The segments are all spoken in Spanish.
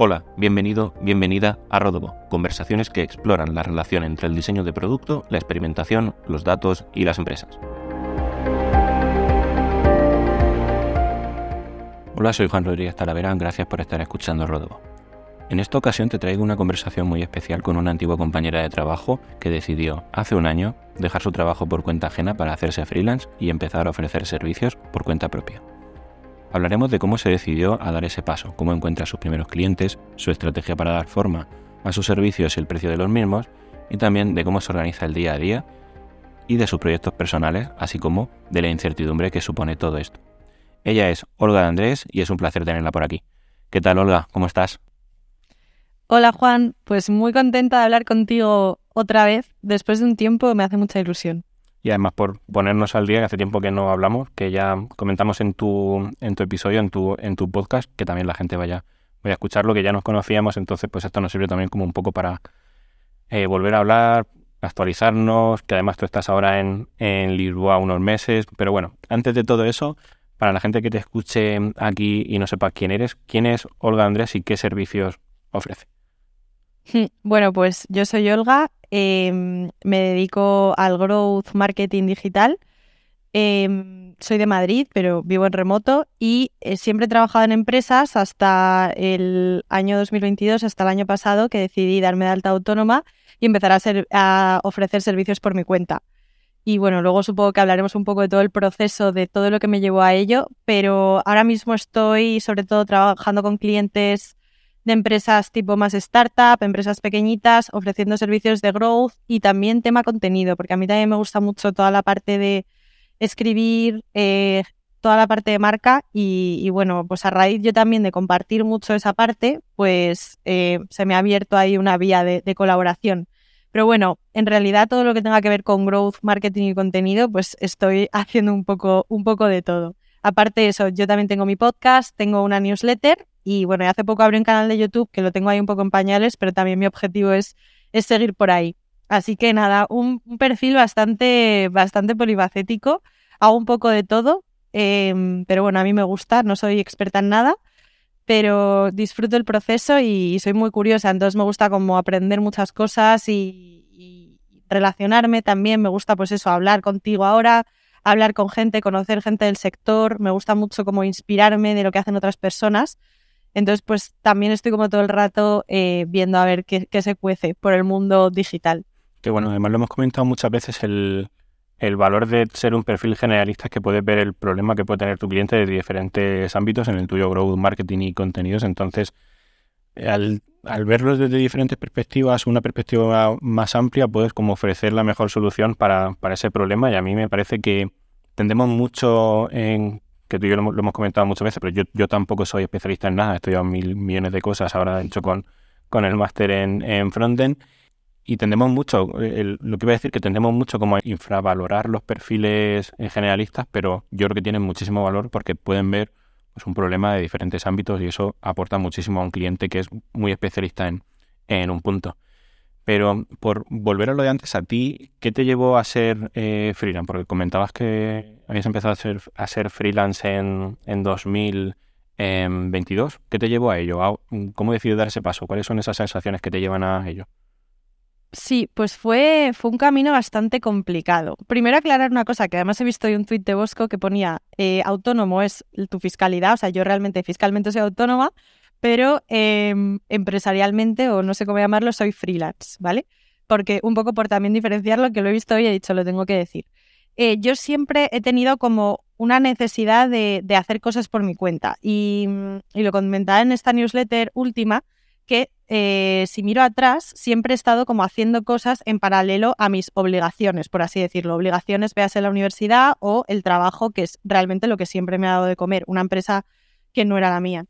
Hola, bienvenido, bienvenida a Rodobo, conversaciones que exploran la relación entre el diseño de producto, la experimentación, los datos y las empresas. Hola, soy Juan Rodríguez Talavera, gracias por estar escuchando Rodobo. En esta ocasión te traigo una conversación muy especial con una antigua compañera de trabajo que decidió, hace un año, dejar su trabajo por cuenta ajena para hacerse freelance y empezar a ofrecer servicios por cuenta propia. Hablaremos de cómo se decidió a dar ese paso, cómo encuentra sus primeros clientes, su estrategia para dar forma a sus servicios y el precio de los mismos, y también de cómo se organiza el día a día y de sus proyectos personales, así como de la incertidumbre que supone todo esto. Ella es Olga de Andrés y es un placer tenerla por aquí. ¿Qué tal, Olga? ¿Cómo estás? Hola, Juan. Pues muy contenta de hablar contigo otra vez. Después de un tiempo me hace mucha ilusión y además por ponernos al día, que hace tiempo que no hablamos, que ya comentamos en tu, en tu episodio, en tu, en tu podcast, que también la gente vaya, vaya a escucharlo, que ya nos conocíamos, entonces pues esto nos sirve también como un poco para eh, volver a hablar, actualizarnos, que además tú estás ahora en, en Lisboa unos meses, pero bueno, antes de todo eso, para la gente que te escuche aquí y no sepa quién eres, ¿quién es Olga Andrés y qué servicios ofrece? Bueno, pues yo soy Olga, Em, me dedico al growth marketing digital. Em, soy de Madrid, pero vivo en remoto y eh, siempre he trabajado en empresas hasta el año 2022, hasta el año pasado, que decidí darme de alta autónoma y empezar a, a ofrecer servicios por mi cuenta. Y bueno, luego supongo que hablaremos un poco de todo el proceso, de todo lo que me llevó a ello, pero ahora mismo estoy sobre todo trabajando con clientes de empresas tipo más startup, empresas pequeñitas, ofreciendo servicios de growth y también tema contenido, porque a mí también me gusta mucho toda la parte de escribir, eh, toda la parte de marca y, bueno, pues a raíz yo también de compartir mucho esa parte, pues eh, se me ha abierto ahí una vía de, colaboración. Pero bueno, en realidad todo lo que tenga que ver con growth, marketing y contenido, pues estoy haciendo un poco, un poco de todo. Aparte de eso, yo también tengo mi podcast, tengo una newsletter y bueno, hace poco abrí un canal de YouTube que lo tengo ahí un poco en pañales, pero también mi objetivo es, es seguir por ahí. Así que nada, un, perfil bastante, bastante polifacético. Hago un poco de todo, em, pero bueno, a mí me gusta, no soy experta en nada, pero disfruto el proceso y, soy muy curiosa, entonces me gusta como aprender muchas cosas y, y, relacionarme también, me gusta pues eso, hablar contigo ahora, hablar con gente, conocer gente del sector, me gusta mucho como inspirarme de lo que hacen otras personas entonces, pues también estoy como todo el rato eh, viendo a ver qué, se cuece por el mundo digital. Que bueno, además lo hemos comentado muchas veces, el, valor de ser un perfil generalista es que puedes ver el problema que puede tener tu cliente de diferentes ámbitos, en el tuyo growth, marketing y contenidos. Entonces, al, al verlos desde diferentes perspectivas, una perspectiva más amplia, puedes como ofrecer la mejor solución para, para ese problema. Y a mí me parece que tendemos mucho en que tú y yo lo, hemos comentado muchas veces, pero yo, yo tampoco soy especialista en nada, he estudiado mil millones de cosas, ahora he hecho con, con el máster en, en frontend, y tendemos mucho, lo que iba a decir, que tendemos mucho como a infravalorar los perfiles generalistas, pero yo creo que tienen muchísimo valor porque pueden ver pues, un problema de diferentes ámbitos y eso aporta muchísimo a un cliente que es muy especialista en, en un punto. Pero por volver a lo de antes, a ti, ¿qué te llevó a ser eh, freelance? Porque comentabas que habías empezado a ser, a ser freelance en, en 2022. ¿Qué te llevó a ello? ¿Cómo decidió dar ese paso? ¿Cuáles son esas sensaciones que te llevan a ello? Sí, pues fue, fue un camino bastante complicado. Primero aclarar una cosa, que además he visto hoy un tuit de Bosco que ponía eh, autónomo es tu fiscalidad, o sea, yo realmente fiscalmente soy autónoma, pero em, empresarialmente, o no sé cómo llamarlo, soy freelance, ¿vale? Porque un poco por también diferenciarlo, que lo he visto hoy he dicho, lo tengo que decir. Eh, yo siempre he tenido como una necesidad de, hacer cosas por mi cuenta y, lo comentaba en esta newsletter última, que eh, si miro atrás, siempre he estado como haciendo cosas en paralelo a mis obligaciones, por así decirlo. Obligaciones, veas en la universidad o el trabajo, que es realmente lo que siempre me ha dado de comer, una empresa que no era la mía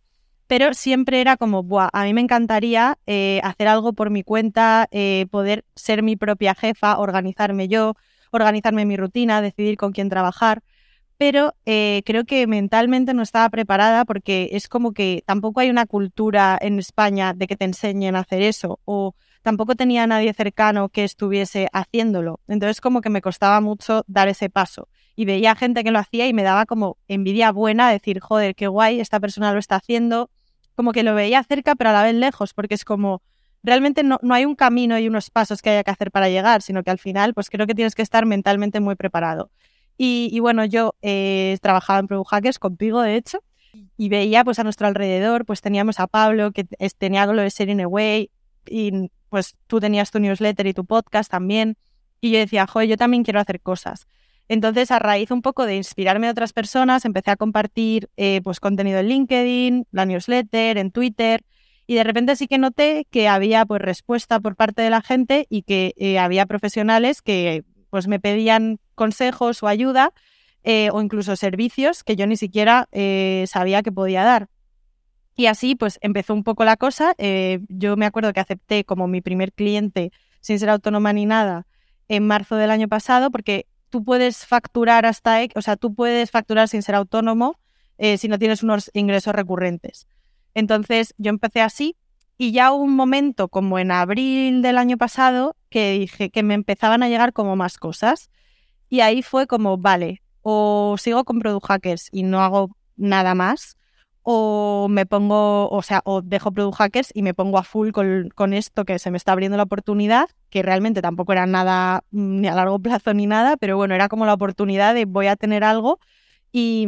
pero siempre era como, Buah, a mí me encantaría eh, hacer algo por mi cuenta, eh, poder ser mi propia jefa, organizarme yo, organizarme mi rutina, decidir con quién trabajar, pero eh, creo que mentalmente no estaba preparada porque es como que tampoco hay una cultura en España de que te enseñen a hacer eso o tampoco tenía nadie cercano que estuviese haciéndolo. Entonces como que me costaba mucho dar ese paso y veía gente que lo hacía y me daba como envidia buena decir, joder, qué guay, esta persona lo está haciendo, como que lo veía cerca, pero a la vez lejos, porque es como, realmente no, no hay un camino y unos pasos que haya que hacer para llegar, sino que al final, pues creo que tienes que estar mentalmente muy preparado. Y, bueno, yo eh, trabajaba en Pro Hackers contigo, de hecho, y veía pues a nuestro alrededor, pues teníamos a Pablo que tenía lo de Sharing Away y pues tú tenías tu newsletter y tu podcast también. Y yo decía, joder, yo también quiero hacer cosas. Entonces, a raíz un poco de inspirarme de otras personas, empecé a compartir eh, pues contenido en LinkedIn, la newsletter, en Twitter. Y de repente sí que noté que había pues respuesta por parte de la gente y que eh, había profesionales que pues me pedían consejos o ayuda eh, o incluso servicios que yo ni siquiera sabía que podía dar. Y así pues empezó un poco la cosa. yo me acuerdo que acepté como mi primer cliente sin ser autónoma ni nada en marzo del año pasado porque tú puedes facturar hasta, o sea, tú puedes facturar sin ser autónomo eh, si no tienes unos ingresos recurrentes. Entonces yo empecé así y ya hubo un momento como en abril del año pasado que dije que me empezaban a llegar como más cosas y ahí fue como, vale, o sigo con Product Hackers y no hago nada más o me pongo, o sea, o dejo Product Hackers y me pongo a full con, esto que se me está abriendo la oportunidad, que realmente tampoco era nada mm, ni a largo plazo ni nada, pero bueno, era como la oportunidad de voy a tener algo y,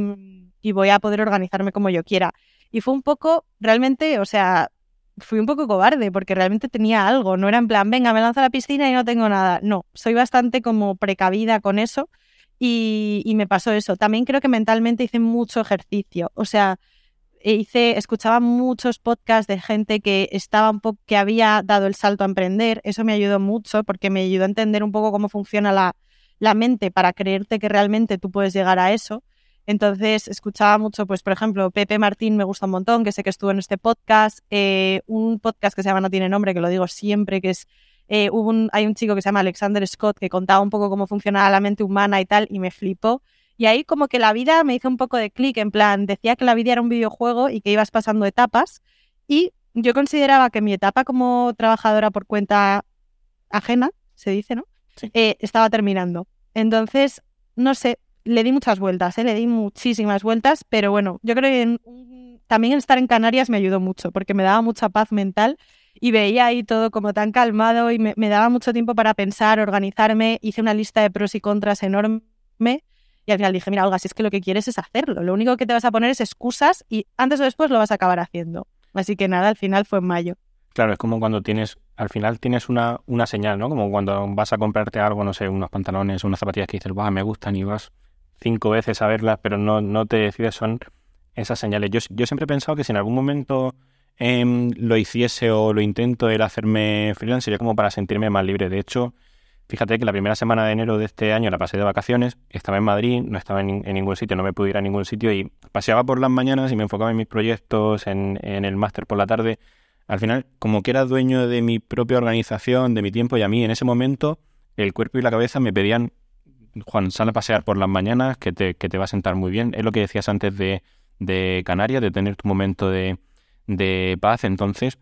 y voy a poder organizarme como yo quiera. Y fue un poco, realmente, o sea, fui un poco cobarde porque realmente tenía algo, no era en plan, venga, me lanzo a la piscina y no tengo nada. No, soy bastante como precavida con eso y, y me pasó eso. También creo que mentalmente hice mucho ejercicio, o sea, hice, escuchaba muchos podcasts de gente que estaba un poco, que había dado el salto a emprender. Eso me ayudó mucho porque me ayudó a entender un poco cómo funciona la, la mente para creerte que realmente tú puedes llegar a eso. Entonces escuchaba mucho, pues por ejemplo, Pepe Martín me gusta un montón, que sé que estuvo en este podcast, eh, un podcast que se llama No tiene nombre, que lo digo siempre, que es, eh, hay un chico que se llama Alexander Scott que contaba un poco cómo funcionaba la mente humana y tal, y me flipó. Y ahí como que la vida me hizo un poco de clic, en plan, decía que la vida era un videojuego y que ibas pasando etapas. Y yo consideraba que mi etapa como trabajadora por cuenta ajena, se dice, ¿no? Eh, estaba terminando. Entonces, no sé, le di muchas vueltas, ¿eh? le di muchísimas vueltas, pero bueno, yo creo que también estar en Canarias me ayudó mucho porque me daba mucha paz mental y veía ahí todo como tan calmado y me, me daba mucho tiempo para pensar, organizarme, hice una lista de pros y contras enorme al final dije, mira, Olga, si es que lo que quieres es hacerlo, lo único que te vas a poner es excusas y antes o después lo vas a acabar haciendo. Así que nada, al final fue en mayo. Claro, es como cuando tienes, al final tienes una, una señal, ¿no? Como cuando vas a comprarte algo, no sé, unos pantalones, unas zapatillas que dices, va, me gustan y vas cinco veces a verlas, pero no, no te decides, son esas señales. Yo, yo siempre he pensado que si en algún momento em, lo hiciese o lo intento el hacerme freelance sería como para sentirme más libre. De hecho, Fíjate que la primera semana de enero de este año la pasé de vacaciones, estaba en Madrid, no estaba en, ningún sitio, no me pude ir a ningún sitio y paseaba por las mañanas y me enfocaba en mis proyectos, en, el máster por la tarde. Al final, como que era dueño de mi propia organización, de mi tiempo y a mí en ese momento el cuerpo y la cabeza me pedían, Juan, sal a pasear por las mañanas que te, que te va a sentar muy bien. Es lo que decías antes de, de Canarias, de tener tu momento de, de paz. Entonces,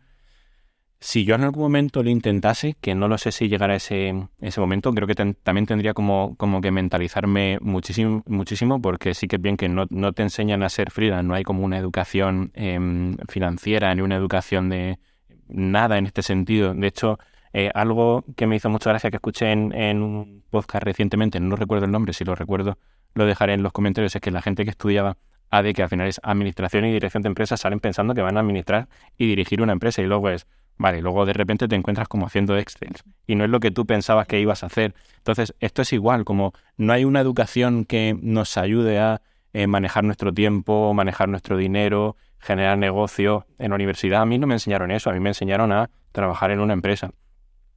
si yo en algún momento lo intentase, que no lo sé si llegara ese, ese momento, creo que también tendría como, como que mentalizarme muchísimo, muchísimo, porque sí que es bien que no, no te enseñan a ser freelance, no hay como una educación em, financiera ni una educación de nada en este sentido. De hecho, eh, algo que me hizo mucha gracia que escuché en, en, un podcast recientemente, no recuerdo el nombre, si lo recuerdo lo dejaré en los comentarios, es que la gente que estudiaba AD, que al final es Administración y Dirección de Empresas, salen pensando que van a administrar y dirigir una empresa y luego es Vale, luego de repente te encuentras como haciendo Excel y no es lo que tú pensabas que ibas a hacer. Entonces, esto es igual, como no hay una educación que nos ayude a eh, manejar nuestro tiempo, manejar nuestro dinero, generar negocio. En la universidad a mí no me enseñaron eso, a mí me enseñaron a trabajar en una empresa.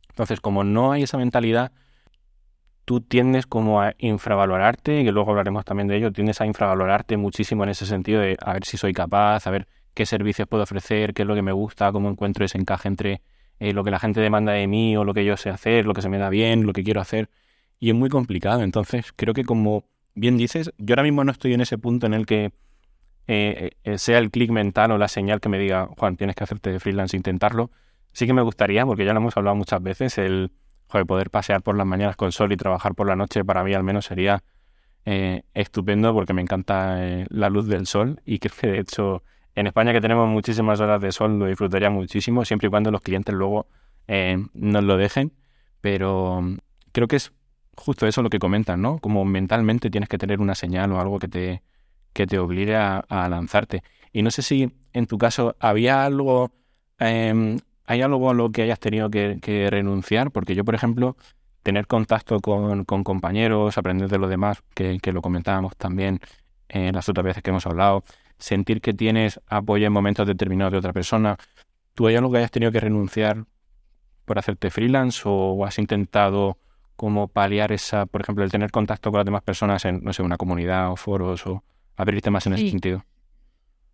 Entonces, como no hay esa mentalidad, tú tiendes como a infravalorarte, y luego hablaremos también de ello, tiendes a infravalorarte muchísimo en ese sentido de a ver si soy capaz, a ver qué servicios puedo ofrecer, qué es lo que me gusta, cómo encuentro ese encaje entre eh, lo que la gente demanda de mí o lo que yo sé hacer, lo que se me da bien, lo que quiero hacer. Y es muy complicado. Entonces, creo que como bien dices, yo ahora mismo no estoy en ese punto en el que eh, eh, sea el clic mental o la señal que me diga, Juan, tienes que hacerte de freelance, intentarlo. Sí que me gustaría, porque ya lo hemos hablado muchas veces, el poder pasear por las mañanas con sol y trabajar por la noche para mí al menos sería estupendo porque me encanta la luz del sol y creo que de hecho en España que tenemos muchísimas horas de sol lo disfrutaría muchísimo, siempre y cuando los clientes luego eh, nos lo dejen, pero creo que es justo eso lo que comentan, ¿no? Como mentalmente tienes que tener una señal o algo que te, que te obligue a, lanzarte. Y no sé si en tu caso había algo, em, hay algo a lo que hayas tenido que, renunciar, porque yo, por ejemplo, tener contacto con, compañeros, aprender de los demás, que, lo comentábamos también en las otras veces que hemos hablado, sentir que tienes apoyo en momentos determinados de otra persona, ¿tú hay algo que hayas tenido que renunciar por hacerte freelance o has intentado como paliar esa, por ejemplo, el tener contacto con las demás personas en, no sé, una comunidad o foros o abrirte más en ese sentido?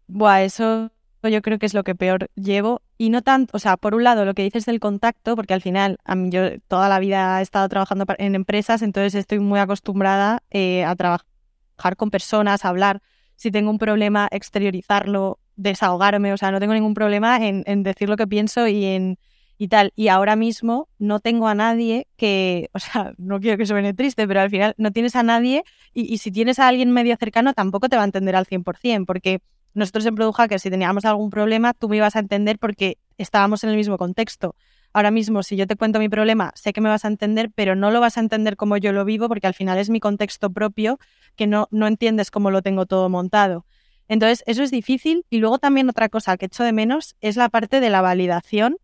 Buah, eso yo creo que es lo que peor llevo. Y no tanto, o sea, por un lado, lo que dices del contacto, porque al final, a mí yo toda la vida he estado trabajando en empresas, entonces estoy muy acostumbrada eh, a trabajar con personas, a hablar. Si tengo un problema, exteriorizarlo, desahogarme, o sea, no tengo ningún problema en decir lo que pienso y en y tal. Y ahora mismo no tengo a nadie que, o sea, no quiero que suene triste, pero al final no tienes a nadie y, si tienes a alguien medio cercano tampoco te va a entender al 100%, porque nosotros en Produja que si teníamos algún problema tú me ibas a entender porque estábamos en el mismo contexto. Ahora mismo, si yo te cuento mi problema, sé que me vas a entender, pero no lo vas a entender como yo lo vivo porque al final es mi contexto propio que no, no entiendes cómo lo tengo todo montado. Entonces, eso es difícil. Y luego también otra cosa que echo de menos es la parte de la validación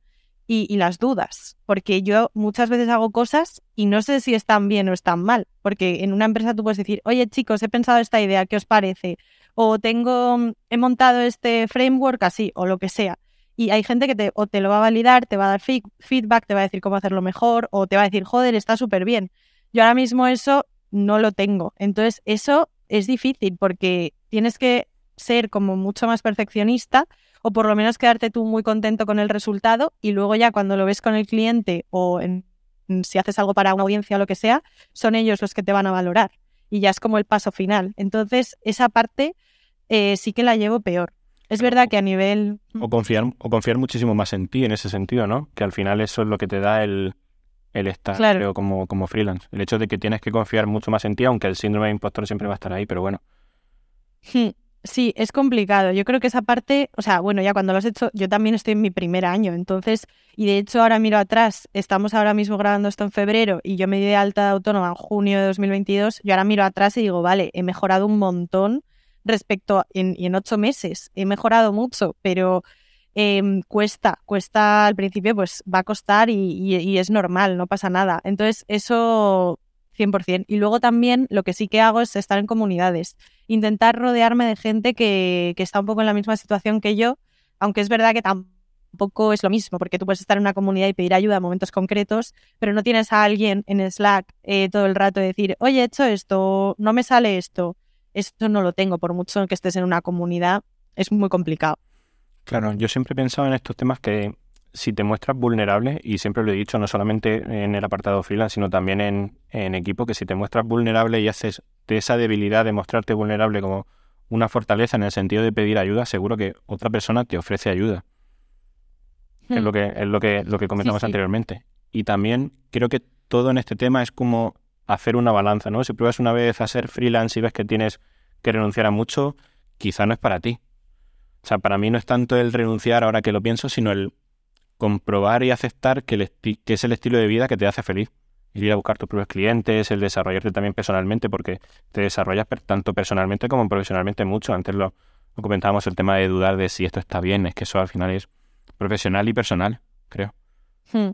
y, las dudas, porque yo muchas veces hago cosas y no sé si están bien o están mal, porque en una empresa tú puedes decir, oye chicos, he pensado esta idea, ¿qué os parece? O tengo, he montado este framework así, o lo que sea. Y hay gente que te, o te lo va a validar, te va a dar feedback, te va a decir cómo hacerlo mejor, o te va a decir, joder, está súper bien. Yo ahora mismo eso no lo tengo. Entonces, eso es difícil porque tienes que ser como mucho más perfeccionista o por lo menos quedarte tú muy contento con el resultado y luego ya cuando lo ves con el cliente o en, si haces algo para una audiencia o lo que sea, son ellos los que te van a valorar y ya es como el paso final. Entonces, esa parte eh, sí que la llevo peor. Es verdad que a nivel... O confiar, o confiar muchísimo más en ti en ese sentido, ¿no? Que al final eso es lo que te da el, el estar claro. como, como freelance. El hecho de que tienes que confiar mucho más en ti, aunque el síndrome de impostor siempre va a estar ahí, pero bueno. Hmm. Sí, es complicado. Yo creo que esa parte, o sea, bueno, ya cuando lo has hecho, yo también estoy en mi primer año, entonces, y de hecho ahora miro atrás, estamos ahora mismo grabando esto en febrero y yo me di de alta autónoma en junio de 2022, yo ahora miro atrás y digo, vale, he mejorado un montón respecto a, en, en ocho meses, he mejorado mucho, pero em, cuesta, cuesta al principio, pues va a costar y, y es normal, no pasa nada. Entonces, eso 100%. Y luego también lo que sí que hago es estar en comunidades, intentar rodearme de gente que, está un poco en la misma situación que yo, aunque es verdad que tampoco es lo mismo, porque tú puedes estar en una comunidad y pedir ayuda a momentos concretos, pero no tienes a alguien en Slack eh, todo el rato decir, oye, he hecho esto, no me sale esto. Esto no lo tengo, por mucho que estés en una comunidad, es muy complicado. Claro, yo siempre he pensado en estos temas que si te muestras vulnerable, y siempre lo he dicho, no solamente en el apartado freelance, sino también en, equipo, que si te muestras vulnerable y haces de esa debilidad de mostrarte vulnerable como una fortaleza en el sentido de pedir ayuda, seguro que otra persona te ofrece ayuda. Es lo hmm. que, es lo que, lo que comentamos anteriormente. Y también creo que todo en este tema es como hacer una balanza, ¿no? Si pruebas una vez a ser freelance y ves que tienes que renunciar a mucho, quizá no es para ti. O sea, para mí no es tanto el renunciar ahora que lo pienso, sino el comprobar y aceptar que, es el estilo de vida que te hace feliz. Ir a buscar tus propios clientes, el desarrollarte también personalmente, porque te desarrollas tanto personalmente como profesionalmente mucho. Antes lo, comentábamos el tema de dudar de si esto está bien, es que eso al final es profesional y personal, creo. Hmm.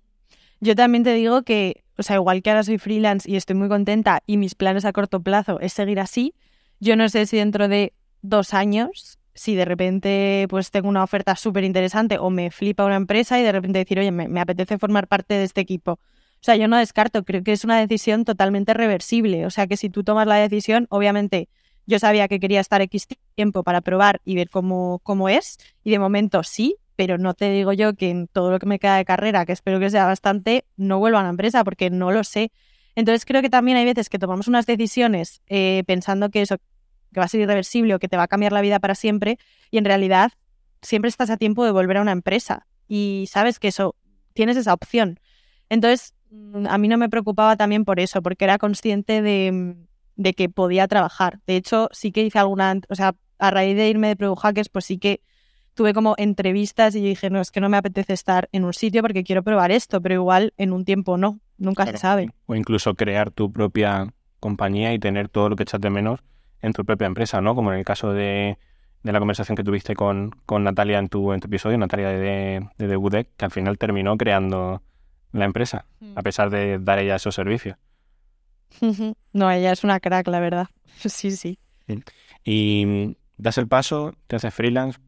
Yo también te digo que, o sea, igual que ahora soy freelance y estoy muy contenta y mis planes a corto plazo es seguir así, yo no sé si dentro de dos años si de repente pues tengo una oferta súper interesante o me flipa una empresa y de repente decir, oye, me, apetece formar parte de este equipo. O sea, yo no descarto, creo que es una decisión totalmente reversible. O sea, que si tú tomas la decisión, obviamente yo sabía que quería estar X tiempo para probar y ver cómo, cómo es, y de momento sí, pero no te digo yo que en todo lo que me queda de carrera, que espero que sea bastante, no vuelva a la empresa porque no lo sé. Entonces creo que también hay veces que tomamos unas decisiones eh, pensando que eso, que va a ser irreversible o que te va a cambiar la vida para siempre y en realidad siempre estás a tiempo de volver a una empresa y sabes que eso, tienes esa opción. Entonces, mm, a mí no me preocupaba también por eso, porque era consciente de, de que podía trabajar. De hecho, sí que hice alguna, o sea, a raíz de irme de Product Hackers, pues sí que tuve como entrevistas y dije, no, es que no me apetece estar en un sitio porque quiero probar esto, pero igual en un tiempo no, nunca se sabe. O incluso crear tu propia compañía y tener todo lo que echas de menos en tu propia empresa, ¿no? Como en el caso de, la conversación que tuviste con, con Natalia en tu, en tu episodio, Natalia de, de, de que al final terminó creando la empresa, mm. a pesar de dar ella esos servicios. No, ella es una crack, la verdad. Sí, sí. Y das el paso, te haces freelance.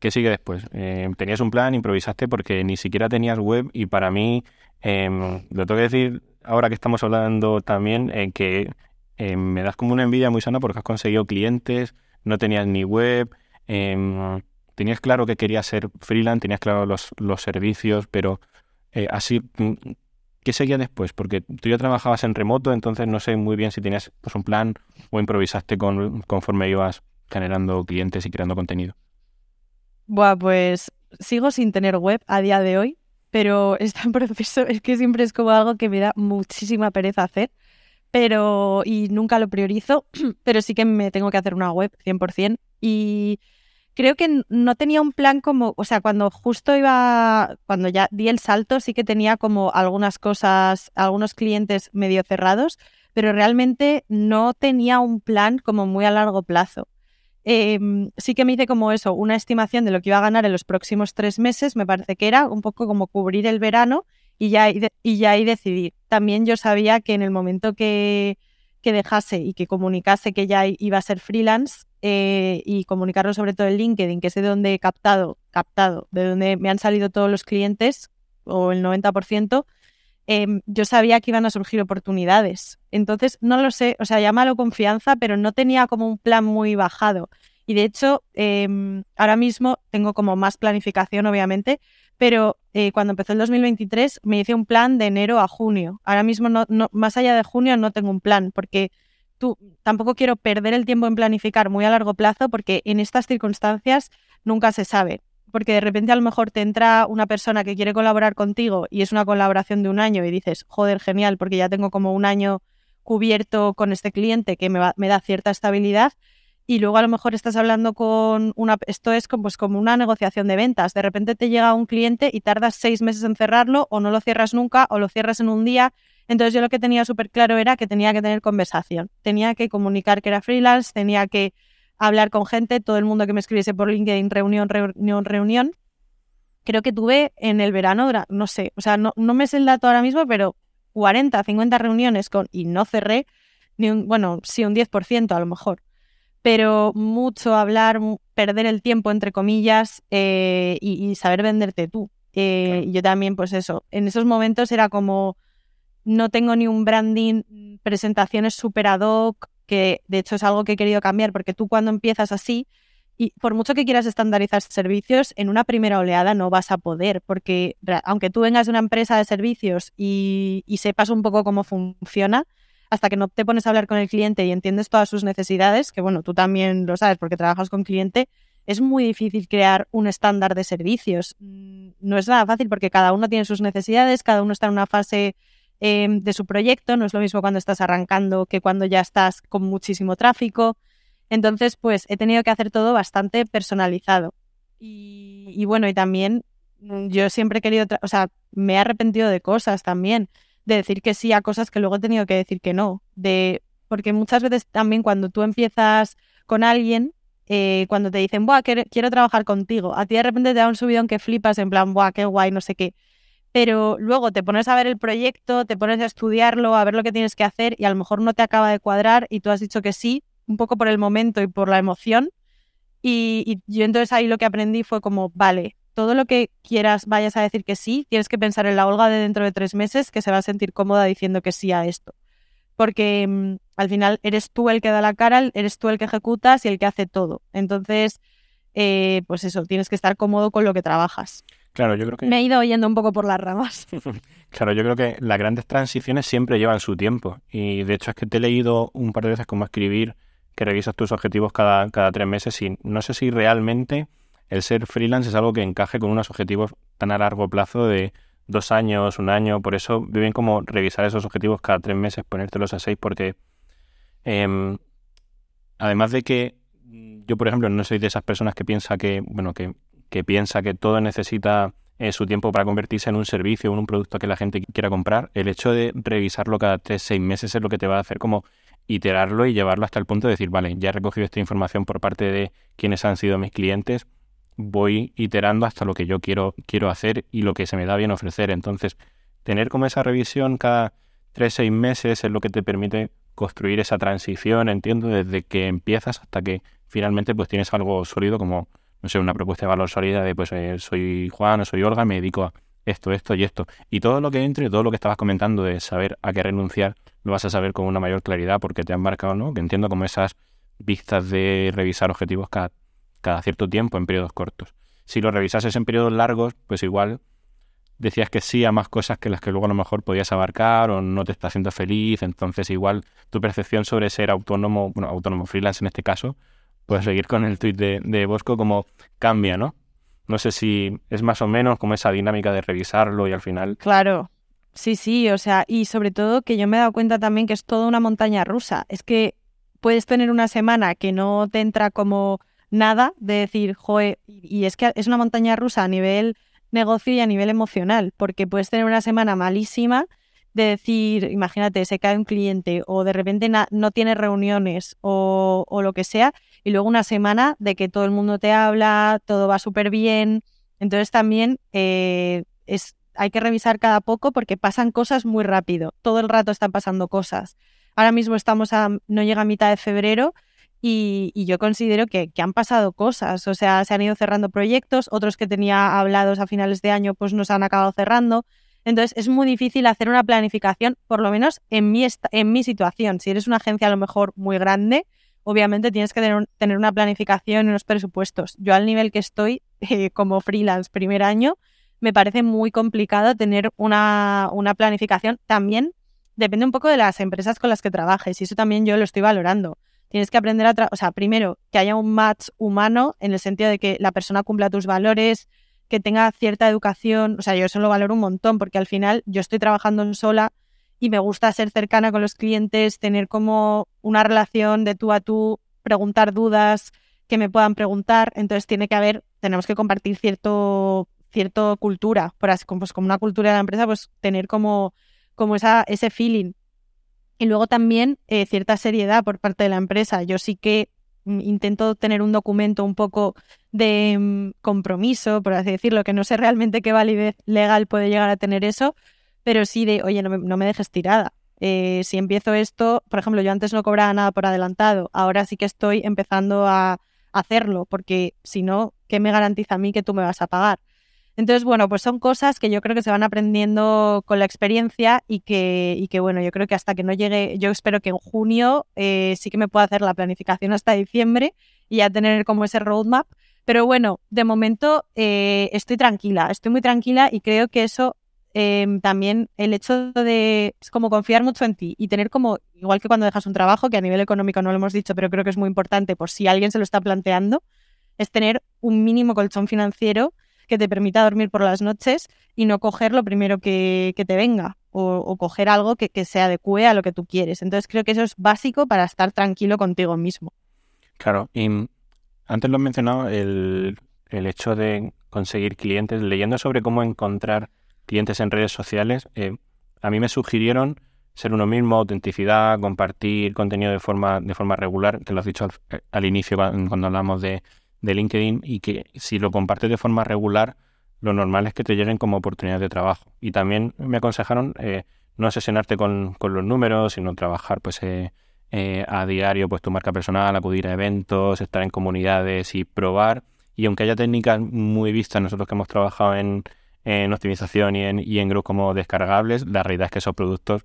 ¿Qué sigue después? Eh, tenías un plan, improvisaste porque ni siquiera tenías web y para mí, em, lo tengo que decir ahora que estamos hablando también, eh, que em, me das como una envidia muy sana porque has conseguido clientes, no tenías ni web, em, tenías claro que querías ser freelance, tenías claro los, los servicios, pero eh, así, mm, ¿qué seguía después? Porque tú ya trabajabas en remoto, entonces no sé muy bien si tenías pues, un plan o improvisaste con, conforme ibas generando clientes y creando contenido. Buah, pues sigo sin tener web a día de hoy, pero está en proceso, es que siempre es como algo que me da muchísima pereza hacer, pero y nunca lo priorizo, pero sí que me tengo que hacer una web 100% y creo que no tenía un plan como, o sea, cuando justo iba, cuando ya di el salto, sí que tenía como algunas cosas, algunos clientes medio cerrados, pero realmente no tenía un plan como muy a largo plazo. Em, sí que me hice como eso, una estimación de lo que iba a ganar en los próximos tres meses, me parece que era un poco como cubrir el verano y ya, y ya ahí decidir. También yo sabía que en el momento que, que dejase y que comunicase que ya iba a ser freelance, eh, y comunicarlo sobre todo en LinkedIn, que es de donde he captado, captado, de donde me han salido todos los clientes, o el 90%, em, yo sabía que iban a surgir oportunidades. Entonces, no lo sé, o sea, llámalo confianza, pero no tenía como un plan muy bajado. Y de hecho, em, ahora mismo tengo como más planificación, obviamente, pero eh, cuando empezó el 2023 me hice un plan de enero a junio. Ahora mismo, no, más allá de junio, no tengo un plan, porque tú, tampoco quiero perder el tiempo en planificar muy a largo plazo porque en estas circunstancias nunca se sabe. Porque de repente a lo mejor te entra una persona que quiere colaborar contigo y es una colaboración de un año y dices, joder, genial, porque ya tengo como un año cubierto con este cliente que me, me da cierta estabilidad y luego a lo mejor estás hablando con una, esto es como, pues como una negociación de ventas, de repente te llega un cliente y tardas seis meses en cerrarlo o no lo cierras nunca o lo cierras en un día. Entonces yo lo que tenía súper claro era que tenía que tener conversación, tenía que comunicar que era freelance, tenía que hablar con gente, todo el mundo que me escribiese por LinkedIn, reunión, reunión, reunión. Creo que tuve en el verano, no sé, o sea, no, no me sé el dato ahora mismo, pero 40, 50 reuniones con y no cerré, ni un, bueno, sí, un 10% a lo mejor. Pero mucho hablar, perder el tiempo, entre comillas, eh, y, saber venderte tú. Eh, Yo también, pues eso, en esos momentos era como no tengo ni un branding, presentaciones super ad hoc, que de hecho es algo que he querido cambiar, porque tú cuando empiezas así, y por mucho que quieras estandarizar servicios, en una primera oleada no vas a poder, porque aunque tú vengas de una empresa de servicios y, sepas un poco cómo funciona, hasta que no te pones a hablar con el cliente y entiendes todas sus necesidades, que bueno, tú también lo sabes porque trabajas con cliente, es muy difícil crear un estándar de servicios. Mm, no es nada fácil porque cada uno tiene sus necesidades, cada uno está en una fase Em, de su proyecto. No es lo mismo cuando estás arrancando que cuando ya estás con muchísimo tráfico. Entonces, pues he tenido que hacer todo bastante personalizado. Y, bueno, y también mm, yo siempre he querido, o sea, me he arrepentido de cosas también, de decir que sí a cosas que luego he tenido que decir que no. De, porque muchas veces también cuando tú empiezas con alguien, eh, cuando te dicen, Buah, quiero, trabajar contigo, a ti de repente te da un subidón que flipas en plan, Buah, qué guay, no sé qué pero luego te pones a ver el proyecto, te pones a estudiarlo, a ver lo que tienes que hacer y a lo mejor no te acaba de cuadrar y tú has dicho que sí, un poco por el momento y por la emoción. Y, yo entonces ahí lo que aprendí fue como, vale, todo lo que quieras vayas a decir que sí, tienes que pensar en la Olga de dentro de tres meses que se va a sentir cómoda diciendo que sí a esto. Porque mm, al final eres tú el que da la cara, eres tú el que ejecutas y el que hace todo. Entonces, eh, pues eso, tienes que estar cómodo con lo que trabajas. Claro, yo creo que... Me he ido oyendo un poco por las ramas. claro, yo creo que las grandes transiciones siempre llevan su tiempo. Y de hecho es que te he leído un par de veces cómo escribir, que revisas tus objetivos cada, cada tres meses y no sé si realmente el ser freelance es algo que encaje con unos objetivos tan a largo plazo de dos años, un año. Por eso bien como revisar esos objetivos cada tres meses, ponértelos a seis, porque em, además de que yo, por ejemplo, no soy de esas personas que piensa que, bueno, que que piensa que todo necesita eh, su tiempo para convertirse en un servicio o en un producto que la gente quiera comprar, el hecho de revisarlo cada tres, seis meses es lo que te va a hacer como iterarlo y llevarlo hasta el punto de decir, vale, ya he recogido esta información por parte de quienes han sido mis clientes, voy iterando hasta lo que yo quiero, quiero hacer y lo que se me da bien ofrecer. Entonces, tener como esa revisión cada tres, seis meses es lo que te permite construir esa transición, entiendo, desde que empiezas hasta que finalmente pues tienes algo sólido como no sé, una propuesta de valor sólida de pues eh, soy Juan o soy Olga, me dedico a esto, esto y esto. Y todo lo que entre, todo lo que estabas comentando de saber a qué renunciar, lo vas a saber con una mayor claridad porque te han marcado, ¿no? Que entiendo como esas vistas de revisar objetivos cada, cada cierto tiempo en periodos cortos. Si lo revisases en periodos largos, pues igual decías que sí a más cosas que las que luego a lo mejor podías abarcar o no te está haciendo feliz, entonces igual tu percepción sobre ser autónomo, bueno, autónomo freelance en este caso, puedes seguir con el tuit de, Bosco, como cambia, ¿no? No sé si es más o menos como esa dinámica de revisarlo y al final. Claro, sí, sí, o sea, y sobre todo que yo me he dado cuenta también que es toda una montaña rusa. Es que puedes tener una semana que no te entra como nada de decir, joe, y es que es una montaña rusa a nivel negocio y a nivel emocional, porque puedes tener una semana malísima de decir, imagínate, se cae un cliente o de repente no tiene reuniones o, o, lo que sea, y luego una semana de que todo el mundo te habla, todo va súper bien. Entonces también eh, es, hay que revisar cada poco porque pasan cosas muy rápido. Todo el rato están pasando cosas. Ahora mismo estamos a, no llega a mitad de febrero y, yo considero que, que, han pasado cosas. O sea, se han ido cerrando proyectos, otros que tenía hablados a finales de año pues nos han acabado cerrando. Entonces es muy difícil hacer una planificación, por lo menos en mi, en mi situación. Si eres una agencia a lo mejor muy grande, obviamente tienes que tener, una planificación y unos presupuestos. Yo al nivel que estoy eh, como freelance primer año, me parece muy complicado tener una, una, planificación. También depende un poco de las empresas con las que trabajes y eso también yo lo estoy valorando. Tienes que aprender a, o sea, primero, que haya un match humano en el sentido de que la persona cumpla tus valores, que tenga cierta educación. O sea, yo eso lo valoro un montón porque al final yo estoy trabajando en sola y me gusta ser cercana con los clientes, tener como una relación de tú a tú, preguntar dudas que me puedan preguntar. Entonces tiene que haber, tenemos que compartir cierto, cierto cultura, por así, pues como una cultura de la empresa, pues tener como, como esa, ese feeling. Y luego también eh, cierta seriedad por parte de la empresa. Yo sí que intento tener un documento un poco de mm, compromiso, por así decirlo, que no sé realmente qué validez legal puede llegar a tener eso, pero sí de, oye, no me, no me dejes tirada. Eh, si empiezo esto, por ejemplo, yo antes no cobraba nada por adelantado, ahora sí que estoy empezando a hacerlo, porque si no, ¿qué me garantiza a mí que tú me vas a pagar? Entonces, bueno, pues son cosas que yo creo que se van aprendiendo con la experiencia y que, y que bueno, yo creo que hasta que no llegue, yo espero que en junio eh, sí que me pueda hacer la planificación hasta diciembre y ya tener como ese roadmap. Pero bueno, de momento eh, estoy tranquila, estoy muy tranquila y creo que eso Em, también el hecho de es como confiar mucho en ti y tener como, igual que cuando dejas un trabajo, que a nivel económico no lo hemos dicho, pero creo que es muy importante por si alguien se lo está planteando, es tener un mínimo colchón financiero que te permita dormir por las noches y no coger lo primero que, te venga o, coger algo que, se adecue a lo que tú quieres. Entonces creo que eso es básico para estar tranquilo contigo mismo. Claro, y antes lo he mencionado, el, el hecho de conseguir clientes, leyendo sobre cómo encontrar clientes en redes sociales, eh, a mí me sugirieron ser uno mismo, autenticidad, compartir contenido de forma, de forma regular, que lo has dicho al, inicio cuando hablamos de, LinkedIn, y que si lo compartes de forma regular, lo normal es que te lleguen como oportunidades de trabajo. Y también me aconsejaron eh, no asesinarte con, los números, sino trabajar pues eh, a diario pues tu marca personal, acudir a eventos, estar en comunidades y probar. Y aunque haya técnicas muy vistas, nosotros que hemos trabajado en, en optimización y en, y en grupos como descargables, la realidad es que esos productos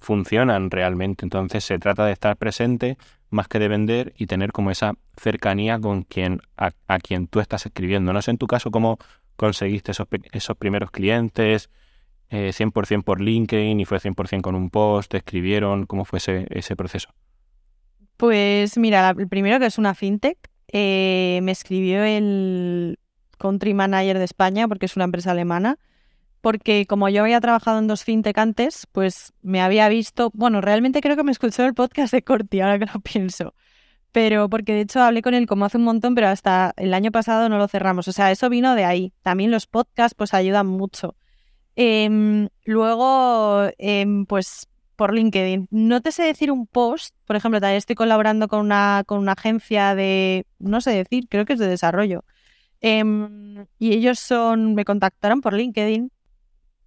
funcionan realmente. Entonces se trata de estar presente más que de vender y tener como esa cercanía con quien a, quien tú estás escribiendo. No sé en tu caso cómo conseguiste esos, esos primeros clientes, 100% eh, por LinkedIn y fue 100% con un post, te escribieron, ¿cómo fue ese, ese proceso? Pues mira, el primero que es una fintech, eh, me escribió el, country manager de España, porque es una empresa alemana, porque como yo había trabajado en dos fintech antes, pues me había visto, bueno, realmente creo que me escuchó el podcast de Corti, ahora que lo pienso, Pero porque de hecho hablé con él como hace un montón, pero hasta el año pasado no lo cerramos. O sea, eso vino de ahí. También los podcasts pues ayudan mucho. Em, luego, em, pues por LinkedIn. No te sé decir un post, por ejemplo, también estoy colaborando con una, con una agencia de, no sé decir, creo que es de desarrollo. Em, y ellos son, me contactaron por LinkedIn.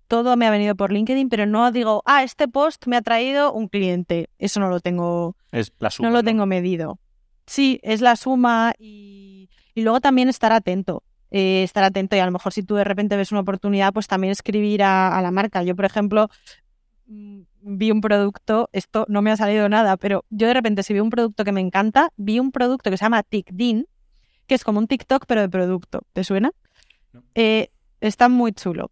Todo me ha venido por LinkedIn, pero no digo, ah, este post me ha traído un cliente. Eso no lo tengo, Es la suma, no lo tengo medido. Sí, es la suma y, y luego también estar atento. eh, estar atento y a lo mejor si tú de repente ves una oportunidad, pues también escribir a, a la marca. Yo, por ejemplo, mm, vi un producto, esto no me ha salido nada, pero yo de repente si vi un producto que me encanta, vi un producto que se llama TikDin, que es como un TikTok pero de producto. ¿Te suena? No. Eh, está muy chulo.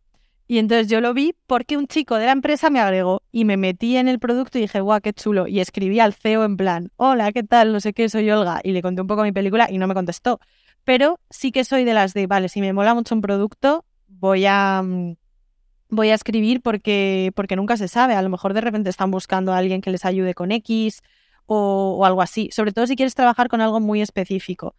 Y entonces yo lo vi porque un chico de la empresa me agregó y me metí en el producto y dije, guau, qué chulo. Y escribí al CEO en plan, hola, ¿qué tal? No sé qué, soy Olga. Y le conté un poco mi película y no me contestó. Pero sí que soy de las de, vale, si me mola mucho un producto, voy a, mm, voy a escribir porque, porque nunca se sabe. A lo mejor de repente están buscando a alguien que les ayude con X o, o algo así. Sobre todo si quieres trabajar con algo muy específico.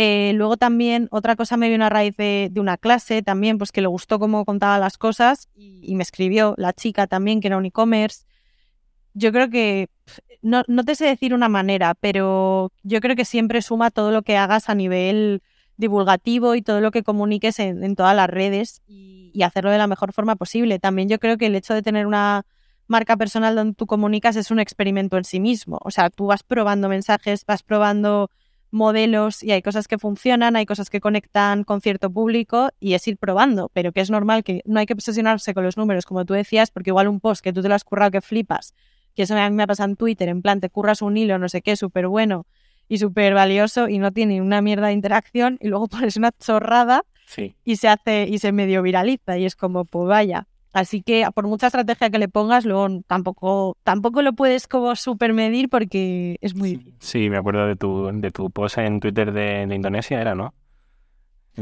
Eh, luego también otra cosa me vino a raíz de, una clase también, pues que le gustó cómo contaba las cosas y, me escribió la chica también, que era un e-commerce. Yo creo que, no, no te sé decir una manera, pero yo creo que siempre suma todo lo que hagas a nivel divulgativo y todo lo que comuniques en, todas las redes y hacerlo de la mejor forma posible. También yo creo que el hecho de tener una marca personal donde tú comunicas es un experimento en sí mismo. O sea, tú vas probando mensajes, vas probando modelos y hay cosas que funcionan, hay cosas que conectan con cierto público y es ir probando, pero que es normal que no hay que obsesionarse con los números, como tú decías, porque igual un post que tú te lo has currado que flipas, que eso a mí me ha pasado en Twitter, en plan te curras un hilo, no sé qué, súper bueno y súper valioso y no tiene una mierda de interacción y luego pones una chorrada Sí. y se hace y se medio viraliza y es como, pues vaya. Así que por mucha estrategia que le pongas, luego tampoco, tampoco lo puedes como super medir porque es muy difícil. Sí, me acuerdo de tu, de tu post en Twitter de, de Indonesia, era, ¿no?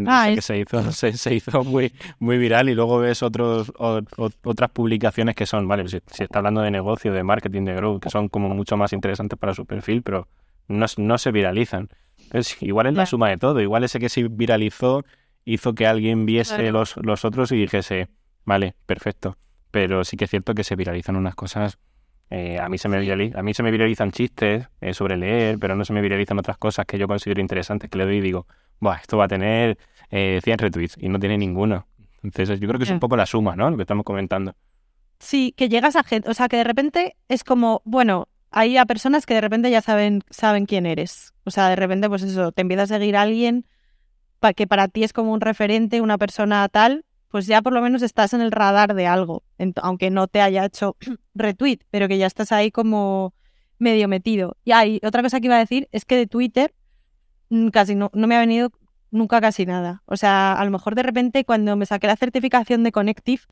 Ah, Ese que es- se hizo, se, se hizo muy, muy viral y luego ves otros, o- o- otras publicaciones que son, vale, si, si está hablando de negocio, de marketing, de growth, que son como mucho más interesantes para su perfil, pero no, no se viralizan. Entonces, igual es la suma de todo. Igual ese que se viralizó hizo que alguien viese Claro. los, los otros y dijese, vale, perfecto. Pero sí que es cierto que se viralizan unas cosas. eh, a, mí se me Sí. virali- a mí se me viralizan chistes eh, sobre leer, pero no se me viralizan otras cosas que yo considero interesantes que le doy y digo, Buah, esto va a tener eh, 100 retweets y no tiene ninguno. Entonces yo creo que es un poco la suma, ¿no? Lo que estamos comentando. Sí, que llegas a gente, o sea, que de repente es como, bueno, hay a personas que de repente ya saben, saben quién eres. O sea, de repente, pues eso, te empieza a seguir alguien pa- que para ti es como un referente, una persona tal, pues ya por lo menos estás en el radar de algo, aunque no te haya hecho retweet, pero que ya estás ahí como medio metido. Y hay otra cosa que iba a decir es que de Twitter mm, casi no, no me ha venido nunca casi nada. O sea, a lo mejor de repente cuando me saqué la certificación de Connective,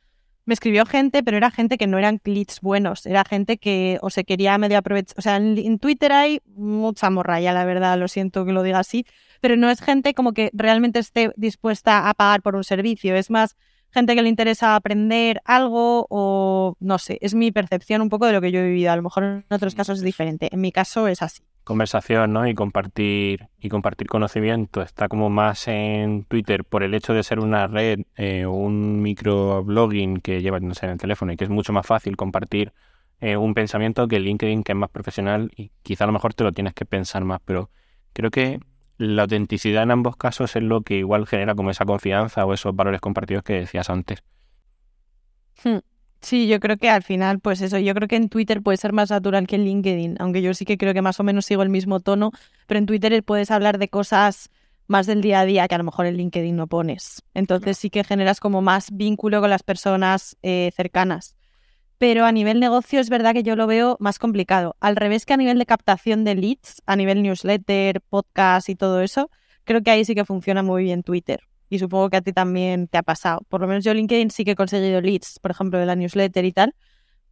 me escribió gente, pero era gente que no eran clics buenos, era gente que o se quería medio aprovechar. O sea, en, en Twitter hay mucha morralla, la verdad, lo siento que lo diga así, pero no es gente como que realmente esté dispuesta a pagar por un servicio, es más gente que le interesa aprender algo o no sé, es mi percepción un poco de lo que yo he vivido. A lo mejor en otros casos es diferente, en mi caso es así. Conversación, ¿no? Y compartir, y compartir conocimiento. Está como más en Twitter por el hecho de ser una red eh, o un microblogging que lleva, no sé, en el teléfono y que es mucho más fácil compartir eh, un pensamiento que LinkedIn, que es más profesional y quizá a lo mejor te lo tienes que pensar más, pero creo que la autenticidad en ambos casos es lo que igual genera como esa confianza o esos valores compartidos que decías antes. Hmm. Sí, yo creo que al final, pues eso, yo creo que en Twitter puede ser más natural que en LinkedIn, aunque yo sí que creo que más o menos sigo el mismo tono, pero en Twitter puedes hablar de cosas más del día a día que a lo mejor en LinkedIn no pones. Entonces sí que generas como más vínculo con las personas eh, cercanas. Pero a nivel negocio es verdad que yo lo veo más complicado. Al revés que a nivel de captación de leads, a nivel newsletter, podcast y todo eso, creo que ahí sí que funciona muy bien Twitter. Y supongo que a ti también te ha pasado. Por lo menos yo LinkedIn sí que he conseguido leads, por ejemplo, de la newsletter y tal,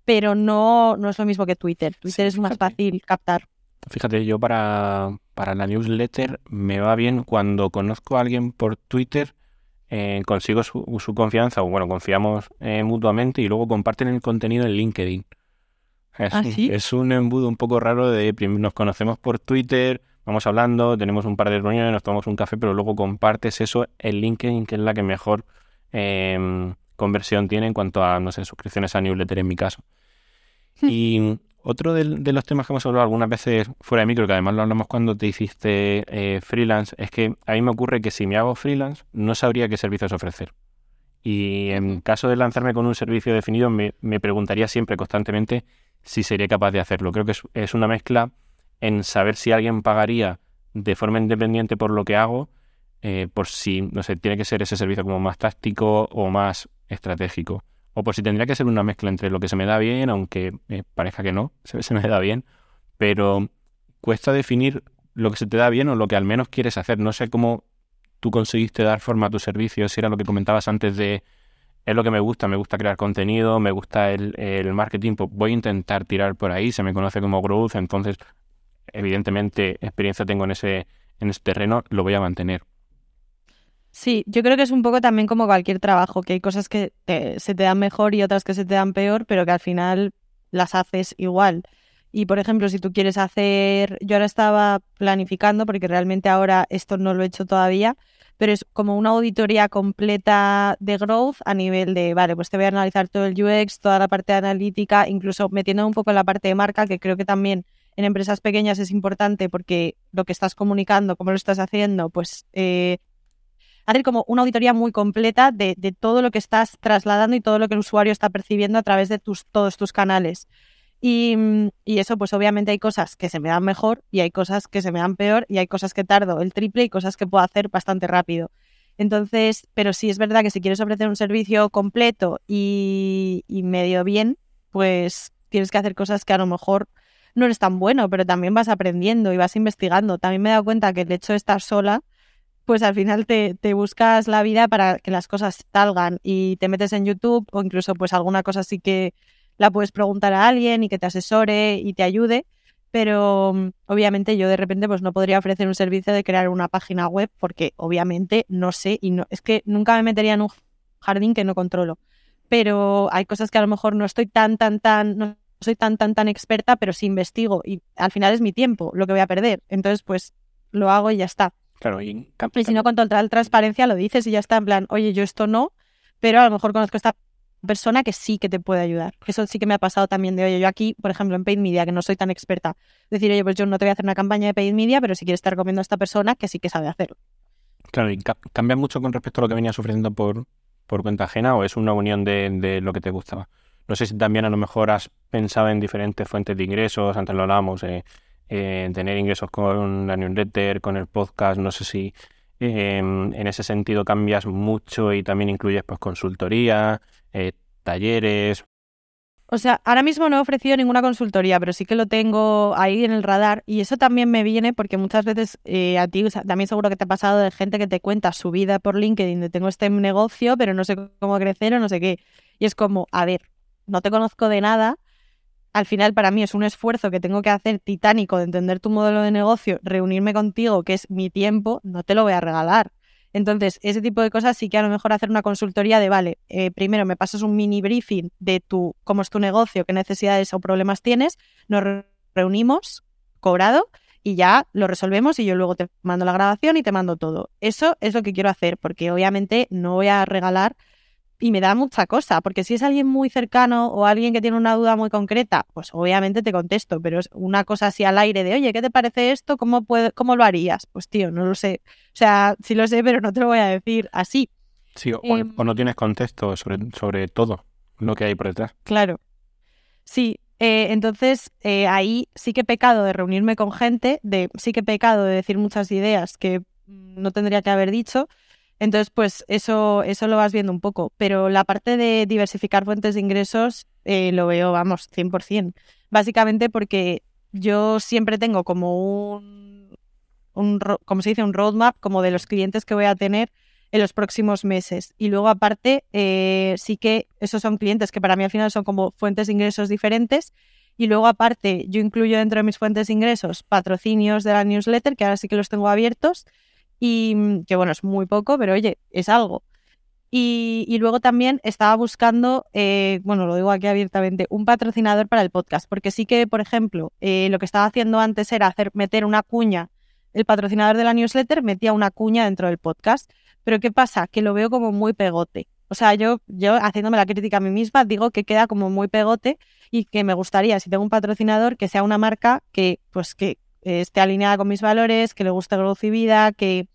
pero no, no es lo mismo que Twitter. Twitter Sí, es más fíjate. fácil captar. Fíjate, yo para, para la newsletter me va bien cuando conozco a alguien por Twitter, eh, consigo su, su confianza, o bueno, confiamos eh, mutuamente y luego comparten el contenido en LinkedIn. Es, ¿Ah, sí? es un embudo un poco raro de nos conocemos por Twitter, vamos hablando, tenemos un par de reuniones, nos tomamos un café, pero luego compartes eso en LinkedIn, que es la que mejor em, conversión tiene en cuanto a, no sé, suscripciones a newsletter en mi caso. Hmm. Y otro de, los temas que hemos hablado algunas veces fuera de micro, que además lo hablamos cuando te hiciste eh, freelance, es que a mí me ocurre que si me hago freelance no sabría qué servicios ofrecer. Y en caso de lanzarme con un servicio definido, me, preguntaría siempre constantemente si sería capaz de hacerlo. Creo que es, una mezcla en saber si alguien pagaría de forma independiente por lo que hago, eh, por si, no sé, tiene que ser ese servicio como más táctico o más estratégico. O por si tendría que ser una mezcla entre lo que se me da bien, aunque me parezca que no, se, me da bien, pero cuesta definir lo que se te da bien o lo que al menos quieres hacer. No sé cómo tú conseguiste dar forma a tu servicio, si era lo que comentabas antes de, es lo que me gusta, me gusta crear contenido, me gusta el, marketing, pues voy a intentar tirar por ahí, se me conoce como growth, entonces evidentemente experiencia tengo en ese, en ese terreno, lo voy a mantener. Sí, yo creo que es un poco también como cualquier trabajo, que hay cosas que se te dan mejor y otras que se te dan peor, pero que al final las haces igual. Y por ejemplo, si tú quieres hacer, yo ahora estaba planificando, porque realmente ahora esto no lo he hecho todavía, pero es como una auditoría completa de growth a nivel de, vale, pues te voy a analizar todo el UX, toda la parte analítica, incluso metiendo un poco en la parte de marca, que creo que también en empresas pequeñas es importante porque lo que estás comunicando, cómo lo estás haciendo, pues eh, hacer como una auditoría muy completa de, de, todo lo que estás trasladando y todo lo que el usuario está percibiendo a través de tus, todos tus canales. Mm, y, eso, pues obviamente hay cosas que se me dan mejor y hay cosas que se me dan peor y hay cosas que tardo el triple y cosas que puedo hacer bastante rápido. Entonces, pero sí es verdad que si quieres ofrecer un servicio completo y, medio bien, pues tienes que hacer cosas que a lo mejor no eres tan bueno, pero también vas aprendiendo y vas investigando. También me he dado cuenta que el hecho de estar sola, pues al final te, te, buscas la vida para que las cosas salgan y te metes en YouTube o incluso pues alguna cosa así que la puedes preguntar a alguien y que te asesore y te ayude, pero mm, obviamente yo de repente pues no podría ofrecer un servicio de crear una página web porque obviamente no sé y no es que nunca me metería en un jardín que no controlo. Pero hay cosas que a lo mejor no estoy tan tan tan no soy tan tan tan experta, pero sí investigo y al final es mi tiempo lo que voy a perder. Entonces pues lo hago y ya está. Claro, y, y si no con total transparencia lo dices y ya está en plan, "Oye, yo esto no, pero a lo mejor conozco esta persona que sí que te puede ayudar. Eso sí que me ha pasado también de, oye, yo aquí, por ejemplo, en paid media, que no soy tan experta, decir, oye, pues yo no te voy a hacer una campaña de paid media, pero si quieres te recomiendo a esta persona que sí que sabe hacerlo. Claro, ¿y cambia mucho con respecto a lo que venías ofreciendo por, por cuenta ajena o es una unión de, lo que te gustaba? No sé si también a lo mejor has pensado en diferentes fuentes de ingresos, antes lo hablábamos, eh, tener ingresos con la newsletter, con el podcast, no sé si em, en ese sentido cambias mucho y también incluyes pues consultoría, eh, talleres. O sea, ahora mismo no he ofrecido ninguna consultoría, pero sí que lo tengo ahí en el radar y eso también me viene porque muchas veces eh, a ti también seguro que te ha pasado de gente que te cuenta su vida por LinkedIn de tengo este negocio, pero no sé cómo crecer o no sé qué. Y es como, a ver, no te conozco de nada. Al final para mí es un esfuerzo que tengo que hacer titánico de entender tu modelo de negocio, reunirme contigo, que es mi tiempo, no te lo voy a regalar. Entonces, ese tipo de cosas sí que a lo mejor hacer una consultoría de, vale, eh, primero me pasas un mini briefing de tu, cómo es tu negocio, qué necesidades o problemas tienes, nos reunimos, cobrado, y ya lo resolvemos y yo luego te mando la grabación y te mando todo. Eso es lo que quiero hacer, porque obviamente no voy a regalar y me da mucha cosa, porque si es alguien muy cercano o alguien que tiene una duda muy concreta, pues obviamente te contesto, pero es una cosa así al aire de, oye, ¿qué te parece esto? ¿Cómo, puede, cómo lo harías? Pues tío, no lo sé. O sea, sí lo sé, pero no te lo voy a decir así. Sí, o, em, no tienes contexto sobre, sobre todo lo que hay por detrás. Claro. Sí, eh, entonces eh, ahí sí que he pecado de reunirme con gente, de sí que he pecado de decir muchas ideas que no tendría que haber dicho entonces, pues eso, eso lo vas viendo un poco. Pero la parte de diversificar fuentes de ingresos eh, lo veo, vamos, 100%. Básicamente porque yo siempre tengo como un, un, como se dice, un roadmap como de los clientes que voy a tener en los próximos meses. Y luego aparte, eh, sí que esos son clientes que para mí al final son como fuentes de ingresos diferentes. Y luego aparte, yo incluyo dentro de mis fuentes de ingresos patrocinios de la newsletter, que ahora sí que los tengo abiertos y mm, que bueno, es muy poco, pero oye, es algo. Y, luego también estaba buscando, eh, bueno, lo digo aquí abiertamente, un patrocinador para el podcast, porque sí que, por ejemplo, eh, lo que estaba haciendo antes era hacer, meter una cuña el patrocinador de la newsletter metía una cuña dentro del podcast. Pero ¿qué pasa? Que lo veo como muy pegote. O sea, yo, yo haciéndome la crítica a mí misma, digo que queda como muy pegote y que me gustaría, si tengo un patrocinador, que sea una marca que, pues, que esté alineada con mis valores, que le guste growth y vida, que,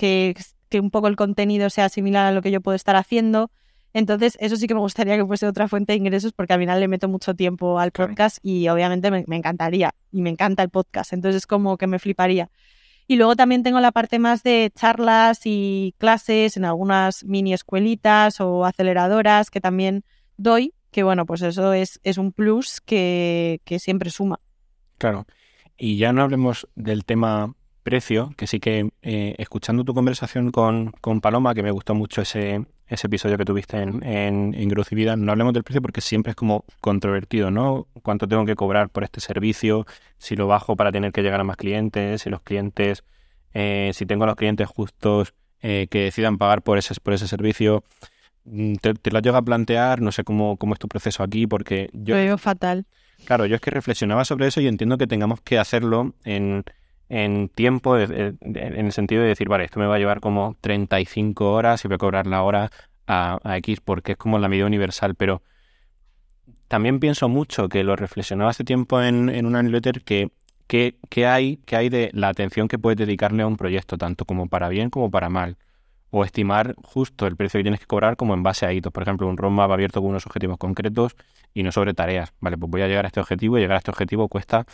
que, que un poco el contenido sea similar a lo que yo puedo estar haciendo. Entonces, eso sí que me gustaría que fuese otra fuente de ingresos porque al final le meto mucho tiempo al podcast y obviamente me, encantaría y me encanta el podcast. Entonces, es como que me fliparía. Y luego también tengo la parte más de charlas y clases en algunas mini escuelitas o aceleradoras que también doy, que bueno, pues eso es, es un plus que, que siempre suma. Claro. Y ya no hablemos del tema precio, que sí que eh, escuchando tu conversación con, con, Paloma, que me gustó mucho ese, ese episodio que tuviste en, en, en Growth y Vida, no hablemos del precio porque siempre es como controvertido, ¿no? ¿Cuánto tengo que cobrar por este servicio? Si lo bajo para tener que llegar a más clientes, si los clientes, eh, si tengo a los clientes justos eh, que decidan pagar por ese, por ese servicio. Mm, te, te, lo llego a plantear, no sé cómo, cómo es tu proceso aquí, porque yo... Lo veo fatal. Claro, yo es que reflexionaba sobre eso y entiendo que tengamos que hacerlo en en tiempo, en el sentido de decir, vale, esto me va a llevar como 35 horas y voy a cobrar la hora a, X porque es como la medida universal, pero también pienso mucho que lo reflexionaba hace tiempo en, en una newsletter que, que, hay, hay de la atención que puedes dedicarle a un proyecto, tanto como para bien como para mal. O estimar justo el precio que tienes que cobrar como en base a hitos. Por ejemplo, un roadmap abierto con unos objetivos concretos y no sobre tareas. Vale, pues voy a llegar a este objetivo y llegar a este objetivo cuesta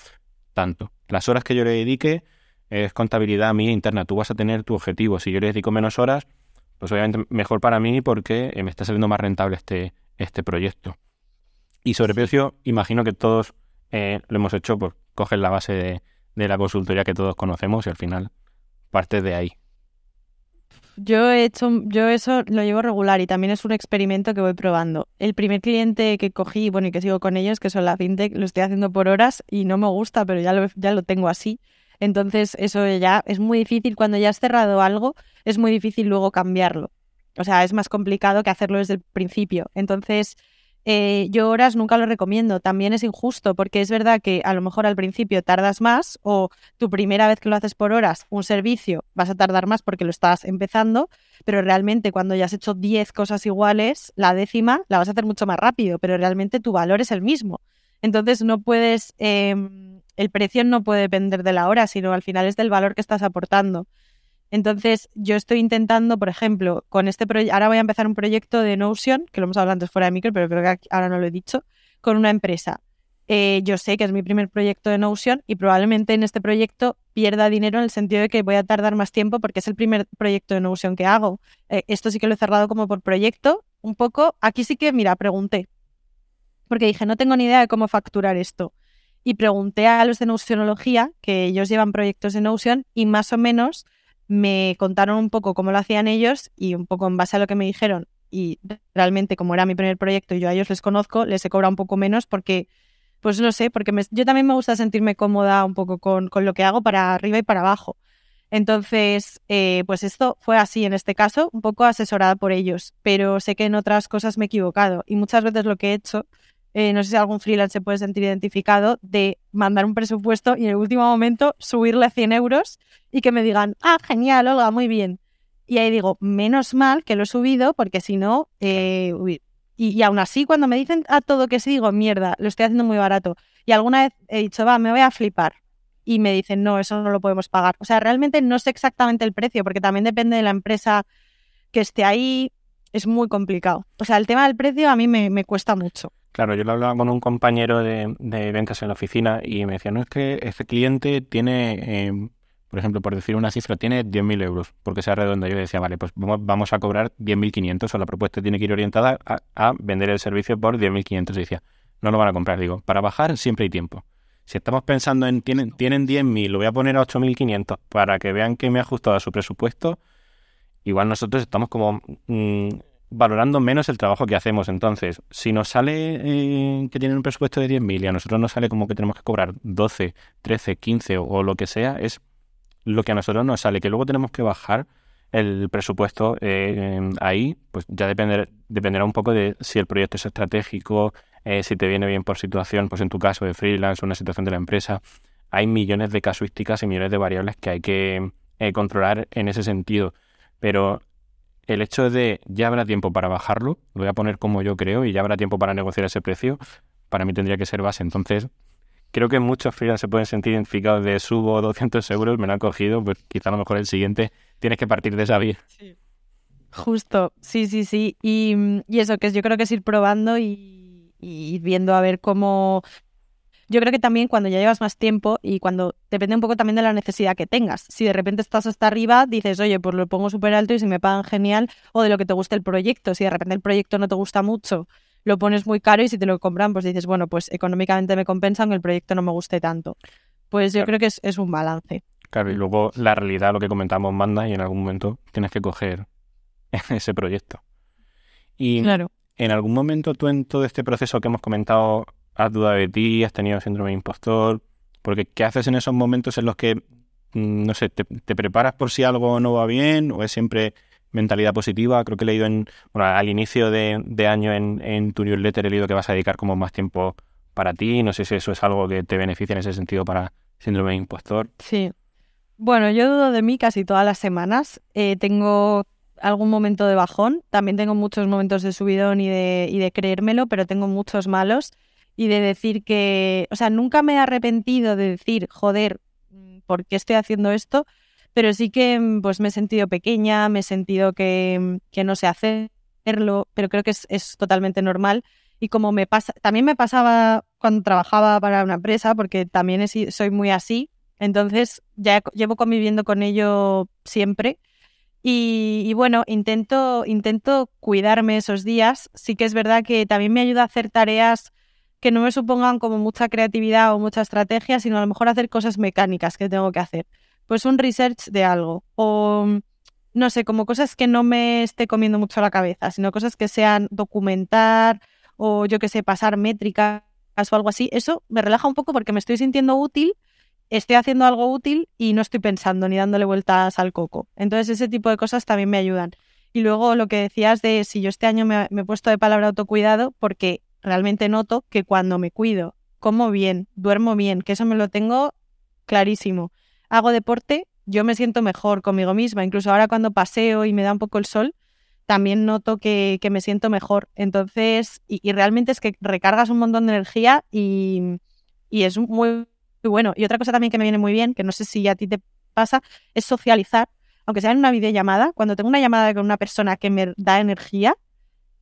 tanto. Las horas que yo le dedique es contabilidad mía interna. Tú vas a tener tu objetivo. Si yo le dedico menos horas, pues obviamente mejor para mí porque me está saliendo más rentable este, este proyecto. Y sobre precio, imagino que todos eh, lo hemos hecho, pues coges la base de, de la consultoría que todos conocemos y al final parte de ahí. Yo he hecho, yo eso lo llevo regular y también es un experimento que voy probando. El primer cliente que cogí, bueno, y que sigo con ellos, que son la fintech, lo estoy haciendo por horas y no me gusta, pero ya lo, ya lo tengo así. Entonces, eso ya es muy difícil. Cuando ya has cerrado algo, es muy difícil luego cambiarlo. O sea, es más complicado que hacerlo desde el principio. Entonces, eh, yo horas nunca lo recomiendo. También es injusto porque es verdad que a lo mejor al principio tardas más o tu primera vez que lo haces por horas, un servicio, vas a tardar más porque lo estás empezando, pero realmente cuando ya has hecho 10 cosas iguales, la décima la vas a hacer mucho más rápido, pero realmente tu valor es el mismo. Entonces no puedes, em, el precio no puede depender de la hora, sino al final es del valor que estás aportando. Entonces, yo estoy intentando, por ejemplo, con este proyecto, ahora voy a empezar un proyecto de Notion, que lo hemos hablado antes fuera de micro, pero creo que ahora no lo he dicho, con una empresa. Eh, yo sé que es mi primer proyecto de Notion y probablemente en este proyecto pierda dinero en el sentido de que voy a tardar más tiempo porque es el primer proyecto de Notion que hago. Eh, esto sí que lo he cerrado como por proyecto, un poco. Aquí sí que, mira, pregunté, porque dije, no tengo ni idea de cómo facturar esto. Y pregunté a los de Notionología, que ellos llevan proyectos de Notion, y más o menos me contaron un poco cómo lo hacían ellos y un poco en base a lo que me dijeron y realmente como era mi primer proyecto y yo a ellos les conozco, les he cobrado un poco menos porque, pues no sé, porque yo también me gusta sentirme cómoda un poco con, con, lo que hago para arriba y para abajo. Entonces, eh, pues esto fue así en este caso, un poco asesorada por ellos, pero sé que en otras cosas me he equivocado y muchas veces lo que he hecho eh, no sé si algún freelance se puede sentir identificado, de mandar un presupuesto y en el último momento subirle 100 euros y que me digan, ah, genial, Olga, muy bien. Y ahí digo, menos mal que lo he subido porque si no, eh, y, aún así cuando me dicen a todo que sí, digo, mierda, lo estoy haciendo muy barato. Y alguna vez he dicho, va, me voy a flipar. Y me dicen, no, eso no lo podemos pagar. O sea, realmente no sé exactamente el precio porque también depende de la empresa que esté ahí. Es muy complicado. O sea, el tema del precio a mí me, me cuesta mucho. Claro, yo lo hablaba con un compañero de, ventas en la oficina y me decía, no, es que este cliente tiene, em, por ejemplo, por decir una cifra, tiene 10.000 euros, porque sea redondo. Yo decía, vale, pues vamos a cobrar 10.500 o la propuesta tiene que ir orientada a, vender el servicio por 10.500. Y decía, no lo van a comprar. Digo, para bajar siempre hay tiempo. Si estamos pensando en, tienen, tienen 10.000, lo voy a poner a 8.500 para que vean que me ha ajustado a su presupuesto, igual nosotros estamos como... Mm, valorando menos el trabajo que hacemos. Entonces, si nos sale eh, que tienen un presupuesto de 10.000 y a nosotros nos sale como que tenemos que cobrar 12, 13, 15 o, lo que sea, es lo que a nosotros nos sale. Que luego tenemos que bajar el presupuesto eh, ahí, pues ya depender, dependerá un poco de si el proyecto es estratégico, eh, si te viene bien por situación, pues en tu caso de freelance, una situación de la empresa. hay millones de casuísticas y millones de variables que hay que controlar en ese sentido. Pero el hecho de ya habrá tiempo para bajarlo, lo voy a poner como yo creo, y ya habrá tiempo para negociar ese precio, para mí tendría que ser base. Entonces, creo que muchos freelance se pueden sentir identificados de subo 200 euros, me lo han cogido, pues quizá a lo mejor el siguiente tienes que partir de esa vía. Sí. Justo, sí, sí, sí. Y, y, eso, que yo creo que es ir probando y, y viendo a ver cómo, yo creo que también cuando ya llevas más tiempo y cuando depende un poco también de la necesidad que tengas. Si de repente estás hasta arriba, dices, oye, pues lo pongo súper alto y si me pagan genial, o de lo que te gusta el proyecto. Si de repente el proyecto no te gusta mucho, lo pones muy caro y si te lo compran, pues dices, bueno, pues económicamente me compensa aunque el proyecto no me guste tanto. Pues yo creo que es, es un balance. Claro, y luego la realidad, lo que comentamos, manda y en algún momento tienes que coger ese proyecto. Y claro. en algún momento tú en todo este proceso que hemos comentado has dudado de ti, has tenido síndrome de impostor, porque ¿qué haces en esos momentos en los que, mm, no sé, te, preparas por si algo no va bien o es siempre mentalidad positiva? Creo que he leído en, bueno, al inicio de, año en, tu newsletter he leído que vas a dedicar como más tiempo para ti, no sé si eso es algo que te beneficia en ese sentido para síndrome de impostor. Sí. Bueno, yo dudo de mí casi todas las semanas. Eh, tengo algún momento de bajón, también tengo muchos momentos de subidón y de, y de creérmelo, pero tengo muchos malos y de decir que, o sea, nunca me he arrepentido de decir, joder, mm, ¿por qué estoy haciendo esto? Pero sí que mm, pues me he sentido pequeña, me he sentido que, mm, que no sé hacerlo, pero creo que es, es, totalmente normal. Y como me pasa, también me pasaba cuando trabajaba para una empresa, porque también soy muy así, entonces ya llevo conviviendo con ello siempre. Y, y, bueno, intento, intento cuidarme esos días. Sí que es verdad que también me ayuda a hacer tareas que no me supongan como mucha creatividad o mucha estrategia, sino a lo mejor hacer cosas mecánicas que tengo que hacer. Pues un research de algo. O no sé, como cosas que no me esté comiendo mucho la cabeza, sino cosas que sean documentar o yo que sé, pasar métricas o algo así. Eso me relaja un poco porque me estoy sintiendo útil, estoy haciendo algo útil y no estoy pensando ni dándole vueltas al coco. Entonces ese tipo de cosas también me ayudan. Y luego lo que decías de si yo este año me, me he puesto de palabra autocuidado, porque realmente noto que cuando me cuido, como bien, duermo bien, que eso me lo tengo clarísimo, hago deporte, yo me siento mejor conmigo misma. Incluso ahora cuando paseo y me da un poco el sol, también noto que, me siento mejor. Entonces, y, realmente es que recargas un montón de energía y, y es muy, muy, bueno. Y otra cosa también que me viene muy bien, que no sé si a ti te pasa, es socializar, aunque sea en una videollamada. Cuando tengo una llamada con una persona que me da energía,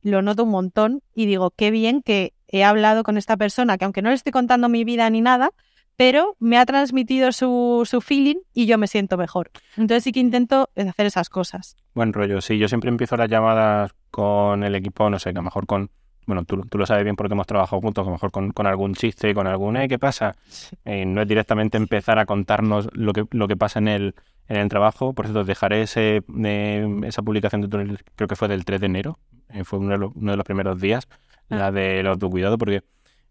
lo noto un montón y digo, qué bien que he hablado con esta persona, que aunque no le estoy contando mi vida ni nada, pero me ha transmitido su, su, feeling y yo me siento mejor. Entonces sí que intento hacer esas cosas. Buen rollo, sí, yo siempre empiezo las llamadas con el equipo, no sé, a lo mejor con, bueno, tú, tú lo sabes bien porque hemos trabajado juntos, a lo mejor con, con algún chiste, con algún, eh, ¿qué pasa? Eh, no es directamente empezar a contarnos lo que, lo que pasa en el, en el trabajo. Por cierto, dejaré ese, eh, esa publicación de túnel, creo que fue del 3 de enero, eh, fue uno de, los, uno de, los, primeros días, ah. la del autocuidado, porque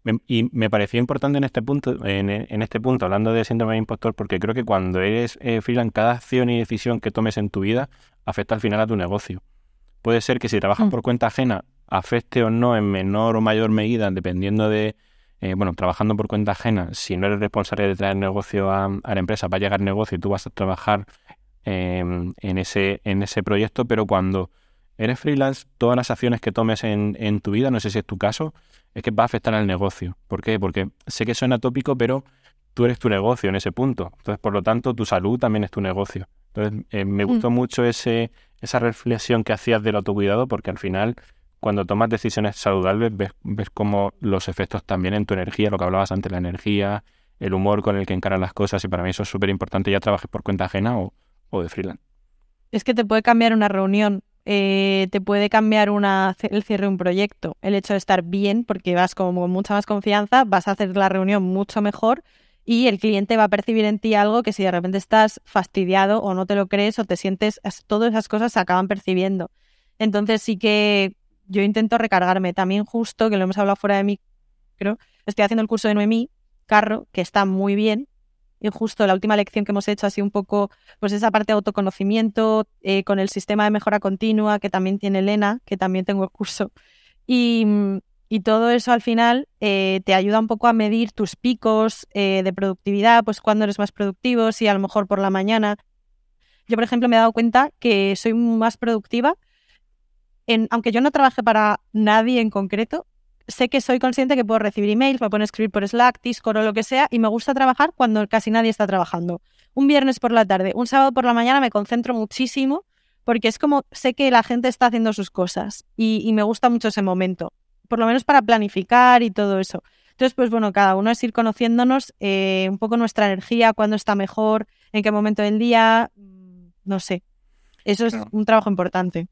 me, y me pareció importante en este punto, en, en, este punto, hablando de síndrome de impostor, porque creo que cuando eres eh, freelance, cada acción y decisión que tomes en tu vida afecta al final a tu negocio. Puede ser que si trabajas mm. por cuenta ajena afecte o no en menor o mayor medida, dependiendo de, eh, bueno, trabajando por cuenta ajena, si no eres responsable de traer negocio a, la empresa, va a llegar negocio y tú vas a trabajar em, en, ese, en ese proyecto, pero cuando eres freelance, todas las acciones que tomes en, en, tu vida, no sé si es tu caso, es que va a afectar al negocio. ¿Por qué? Porque sé que suena tópico, pero tú eres tu negocio en ese punto. Entonces, por lo tanto, tu salud también es tu negocio. Entonces, eh, me mm. gustó mucho ese, esa reflexión que hacías del autocuidado, porque al final cuando tomas decisiones saludables ves, ves como los efectos también en tu energía, lo que hablabas antes, la energía, el humor con el que encaran las cosas y para mí eso es súper importante, ya trabajes por cuenta ajena o, o, de freelance. Es que te puede cambiar una reunión, eh, te puede cambiar una, el cierre de un proyecto, el hecho de estar bien porque vas con mucha más confianza, vas a hacer la reunión mucho mejor y el cliente va a percibir en ti algo que si de repente estás fastidiado o no te lo crees o te sientes, todas esas cosas se acaban percibiendo. Entonces sí que yo intento recargarme. También justo, que lo hemos hablado fuera de mí, creo, estoy haciendo el curso de Noemí Carro, que está muy bien. Y justo la última lección que hemos hecho ha sido un poco pues esa parte de autoconocimiento eh, con el sistema de mejora continua que también tiene Elena, que también tengo el curso. Y, Y todo eso al final eh, te ayuda un poco a medir tus picos eh, de productividad, pues cuando eres más productivo, si a lo mejor por la mañana. Yo, por ejemplo, me he dado cuenta que soy más productiva, en, aunque yo no trabaje para nadie en concreto, sé que soy consciente que puedo recibir emails, me puedo escribir por Slack, Discord o lo que sea, y me gusta trabajar cuando casi nadie está trabajando. Un viernes por la tarde, un sábado por la mañana me concentro muchísimo porque es como sé que la gente está haciendo sus cosas y, me gusta mucho ese momento, por lo menos para planificar y todo eso. Entonces, pues bueno, cada uno es ir conociéndonos eh, un poco nuestra energía, cuándo está mejor, en qué momento del día, mm, no sé. Eso es un trabajo importante.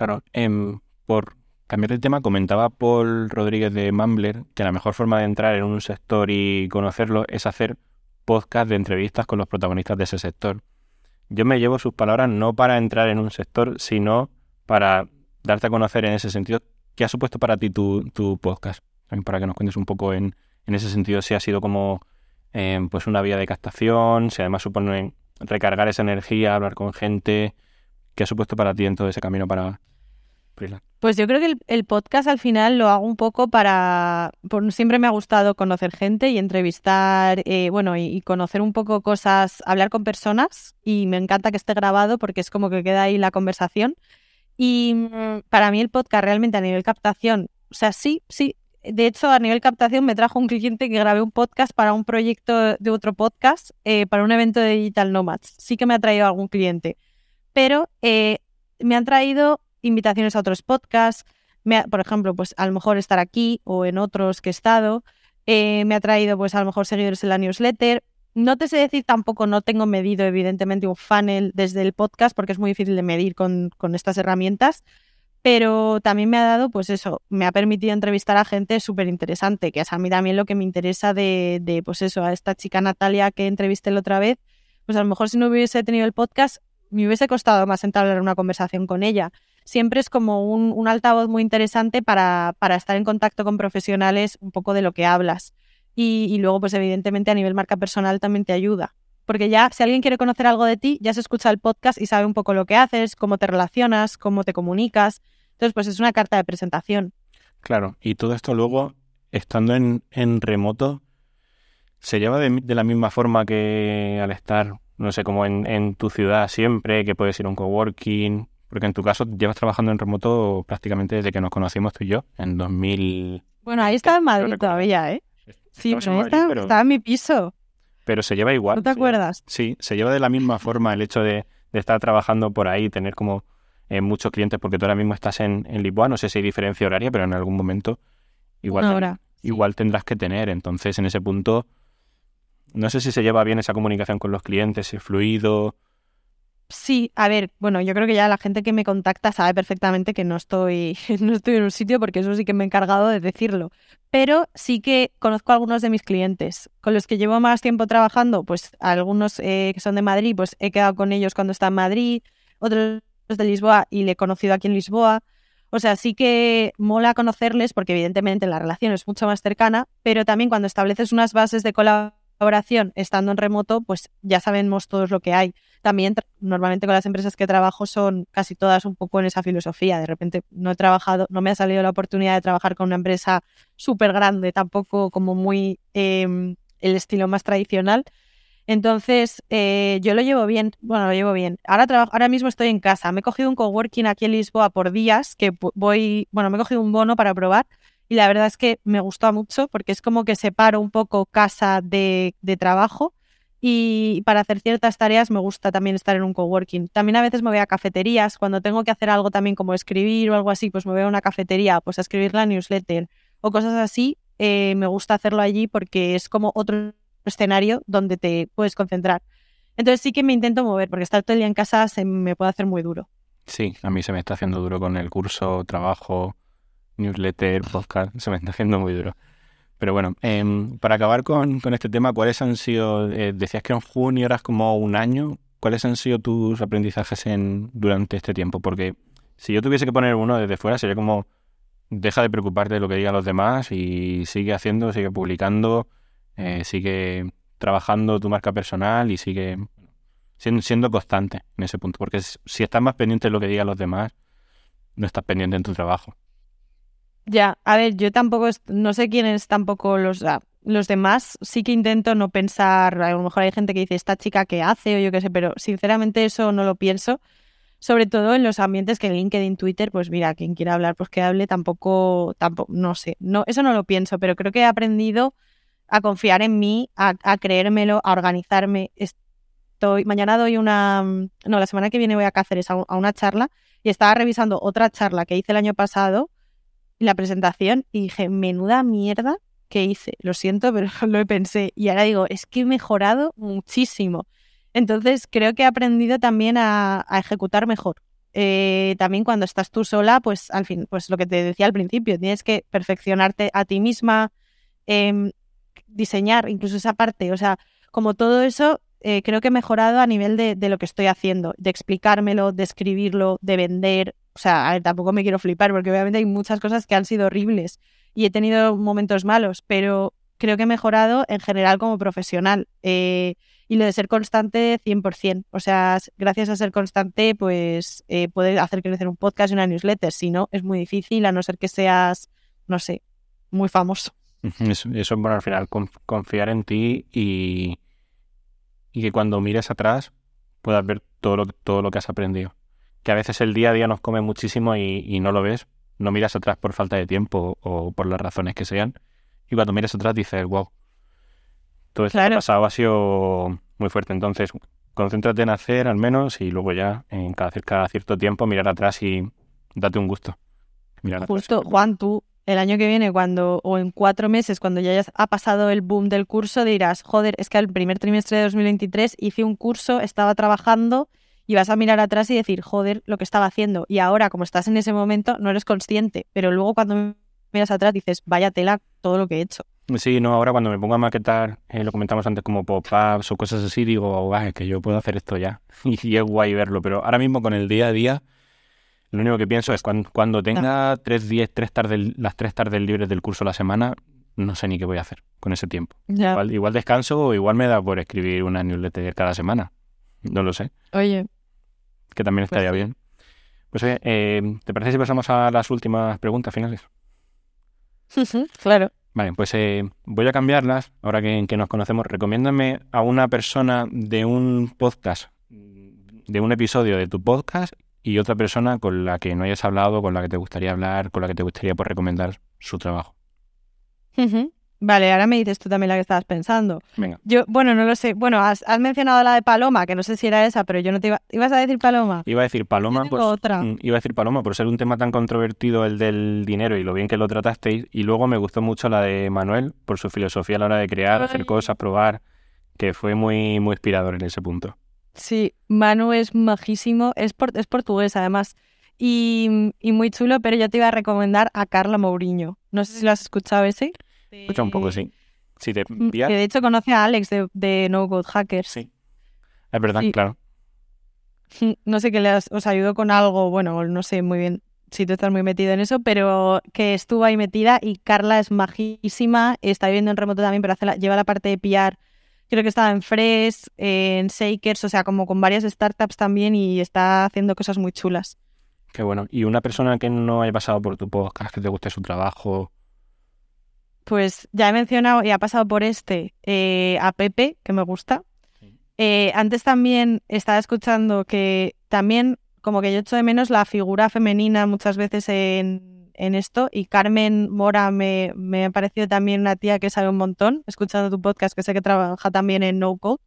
Claro, em, por cambiar de tema, comentaba Paul Rodríguez de Mumbler que la mejor forma de entrar en un sector y conocerlo es hacer podcast de entrevistas con los protagonistas de ese sector yo me llevo sus palabras no para entrar en un sector, sino para darte a conocer en ese sentido qué ha supuesto para ti tu, podcast. También para que nos cuentes un poco en, ese sentido si ha sido como eh, pues una vía de captación, si además supone recargar esa energía, hablar con gente. ¿Qué ha supuesto para ti en todo ese camino para, pues yo creo que el, podcast al final lo hago un poco para... siempre me ha gustado conocer gente y entrevistar, eh, bueno, y, conocer un poco cosas, hablar con personas y me encanta que esté grabado porque es como que queda ahí la conversación. Y mm, para mí el podcast realmente a nivel captación, o sea, sí, sí. De hecho, a nivel captación me trajo un cliente que grabé un podcast para un proyecto de otro podcast, eh, para un evento de Digital Nomads. Sí que me ha traído algún cliente. Pero eh, me han traído invitaciones a otros podcasts, por ejemplo, pues a lo mejor estar aquí o en otros que he estado, eh, me ha traído pues a lo mejor seguidores en la newsletter. No te sé decir tampoco, no tengo medido evidentemente un funnel desde el podcast porque es muy difícil de medir con, estas herramientas, pero también me ha dado, pues eso, me ha permitido entrevistar a gente súper interesante, que es a mí también lo que me interesa de, de, pues eso, a esta chica Natalia que entrevisté la otra vez, pues a lo mejor si no hubiese tenido el podcast, me hubiese costado más entablar una conversación con ella siempre es como un, altavoz muy interesante para, estar en contacto con profesionales un poco de lo que hablas. Y, luego, pues evidentemente a nivel marca personal también te ayuda. Porque ya si alguien quiere conocer algo de ti, ya se escucha el podcast y sabe un poco lo que haces, cómo te relacionas, cómo te comunicas. Entonces, pues es una carta de presentación. Claro, y todo esto luego, estando en, remoto, se lleva de, la misma forma que al estar, no sé, como en, en, tu ciudad siempre, que puedes ir a un coworking, porque en tu caso llevas trabajando en remoto prácticamente desde que nos conocimos tú y yo, en 2000... Bueno, ahí estaba en Madrid todavía, ¿eh? Sí, pero estaba en mi piso. Pero se lleva igual. ¿No te acuerdas? Sí, se lleva de la misma forma el hecho de, estar trabajando por ahí, tener como eh, muchos clientes, porque tú ahora mismo estás en, en Lisboa, no sé si hay diferencia horaria, pero en algún momento igual, igual tendrás que tener. Entonces, en ese punto, no sé si se lleva bien esa comunicación con los clientes, si es fluido, Sí, a ver, bueno, yo creo que ya la gente que me contacta sabe perfectamente que no estoy, no estoy en un sitio porque eso sí que me he encargado de decirlo. Pero sí que conozco a algunos de mis clientes con los que llevo más tiempo trabajando, pues algunos eh, que son de Madrid, pues he quedado con ellos cuando está en Madrid, otros de Lisboa y le he conocido aquí en Lisboa. O sea, sí que mola conocerles porque evidentemente la relación es mucho más cercana, pero también cuando estableces unas bases de colaboración estando en remoto, pues ya sabemos todos lo que hay también normalmente con las empresas que trabajo son casi todas un poco en esa filosofía. De repente no he trabajado, no me ha salido la oportunidad de trabajar con una empresa súper grande, tampoco como muy em, el estilo más tradicional. Entonces, eh, yo lo llevo bien, bueno, lo llevo bien. Ahora, ahora mismo estoy en casa. Me he cogido un coworking aquí en Lisboa por días, que voy, bueno, me he cogido un bono para probar y la verdad es que me gustó mucho porque es como que separo un poco casa de, de trabajo y para hacer ciertas tareas me gusta también estar en un coworking. También a veces me voy a cafeterías, cuando tengo que hacer algo también como escribir o algo así, pues me voy a una cafetería, pues a escribir la newsletter o cosas así, eh, me gusta hacerlo allí porque es como otro escenario donde te puedes concentrar. Entonces sí que me intento mover, porque estar todo el día en casa se me puede hacer muy duro. Sí, a mí se me está haciendo duro con el curso, trabajo, newsletter, podcast, se me está haciendo muy duro. Pero bueno, em, para acabar con, este tema, ¿cuáles han sido, eh, decías que en junio eras como un año, ¿cuáles han sido tus aprendizajes en, durante este tiempo? Porque si yo tuviese que poner uno desde fuera, sería como, deja de preocuparte de lo que digan los demás y sigue haciendo, sigue publicando, eh, sigue trabajando tu marca personal y sigue siendo, siendo constante en ese punto. Porque si estás más pendiente de lo que digan los demás, no estás pendiente en tu trabajo. Ya, a ver, yo tampoco, no sé quiénes tampoco los, los demás, sí que intento no pensar, a lo mejor hay gente que dice, esta chica que hace o yo qué sé, pero sinceramente eso no lo pienso, sobre todo en los ambientes que LinkedIn, Twitter, pues mira, quien quiera hablar, pues que hable, tampoco, tampoco, no sé, no, eso no lo pienso, pero creo que he aprendido a confiar en mí, a, a creérmelo, a organizarme. Estoy, mañana doy una, no, la semana que viene voy a Cáceres a, a una charla y estaba revisando otra charla que hice el año pasado la presentación y dije, menuda mierda que hice. Lo siento, pero lo pensé. Y ahora digo, es que he mejorado muchísimo. Entonces creo que he aprendido también a, ejecutar mejor. Eh, también cuando estás tú sola, pues al fin, pues lo que te decía al principio, tienes que perfeccionarte a ti misma, em, diseñar incluso esa parte. O sea, como todo eso, eh, creo que he mejorado a nivel de, de, lo que estoy haciendo, de explicármelo, de escribirlo, de vender, o sea, tampoco me quiero flipar porque obviamente hay muchas cosas que han sido horribles y he tenido momentos malos, pero creo que he mejorado en general como profesional. Eh, y lo de ser constante, 100%. O sea, gracias a ser constante, pues eh, puedes hacer crecer un podcast y una newsletter. Si no, es muy difícil, a no ser que seas, no sé, muy famoso. Eso, es bueno, al final, confiar en ti y, y que cuando mires atrás puedas ver todo lo, todo lo que has aprendido que a veces el día a día nos come muchísimo y, no lo ves, no miras atrás por falta de tiempo o por las razones que sean, y cuando miras atrás dices, wow, todo esto pasado ha sido muy fuerte, entonces concéntrate en hacer al menos y luego ya en cada, cada cierto tiempo mirar atrás y date un gusto. Justo, Juan, tú el año que viene, cuando, o en cuatro meses, cuando ya ha pasado el boom del curso, dirás, joder, es que al primer trimestre de 2023 hice un curso, estaba trabajando y vas a mirar atrás y decir, joder, lo que estaba haciendo. Y ahora, como estás en ese momento, no eres consciente, pero luego cuando miras atrás dices, vaya tela todo lo que he hecho. Sí, no, ahora cuando me pongo a maquetar, eh, lo comentamos antes como pop-ups o cosas así, digo, es que yo puedo hacer esto ya. y es guay verlo, pero ahora mismo con el día a día, lo único que pienso es cuando, cuando tenga tres días, tres tardes, las tres tardes libres del curso a la semana, no sé ni qué voy a hacer con ese tiempo. Igual, igual descanso o igual me da por escribir una newsletter cada semana. No lo sé. Oye, que también pues estaría bien. Pues eh, ¿te parece si pasamos a las últimas preguntas finales? claro. Vale, pues eh, voy a cambiarlas, ahora que, que, nos conocemos. Recomiéndame a una persona de un podcast, de un episodio de tu podcast y otra persona con la que no hayas hablado, con la que te gustaría hablar, con la que te gustaría por recomendar su trabajo. Vale, ahora me dices tú también la que estabas pensando. Venga. Yo, bueno, no lo sé. Bueno, has, mencionado la de Paloma, que no sé si era esa, pero yo no te iba. ¿Ibas a decir Paloma? Iba a decir Paloma, pues, otra. Mm, iba a decir Paloma por ser un tema tan controvertido el del dinero y lo bien que lo tratasteis. Y luego me gustó mucho la de Manuel por su filosofía a la hora de crear, hacer cosas, probar, que fue muy, muy inspirador en ese punto. Sí, Manu es majísimo, es, es portugués además. Y, y muy chulo, pero yo te iba a recomendar a Carla Mourinho. No sé si lo has escuchado ese. Escucha un poco, sí. Si te mm, Que de hecho conoce a Alex de, No Code Hackers. Sí. Es verdad, claro. No sé qué les os ayudó con algo, bueno, no sé muy bien si tú estás muy metido en eso, pero que estuvo ahí metida y Carla es majísima, está viviendo en remoto también, pero hace lleva la parte de PR. Creo que estaba en Fresh, en Shakers, o sea, como con varias startups también y está haciendo cosas muy chulas. Qué bueno. ¿Y una persona que no haya pasado por tu podcast, que te guste su trabajo, pues ya he mencionado y ha pasado por este eh, a Pepe, que me gusta. Eh, antes también estaba escuchando que también como que yo echo de menos la figura femenina muchas veces en, en esto y Carmen Mora me, me, ha parecido también una tía que sabe un montón, escuchando tu podcast que sé que trabaja también en No Code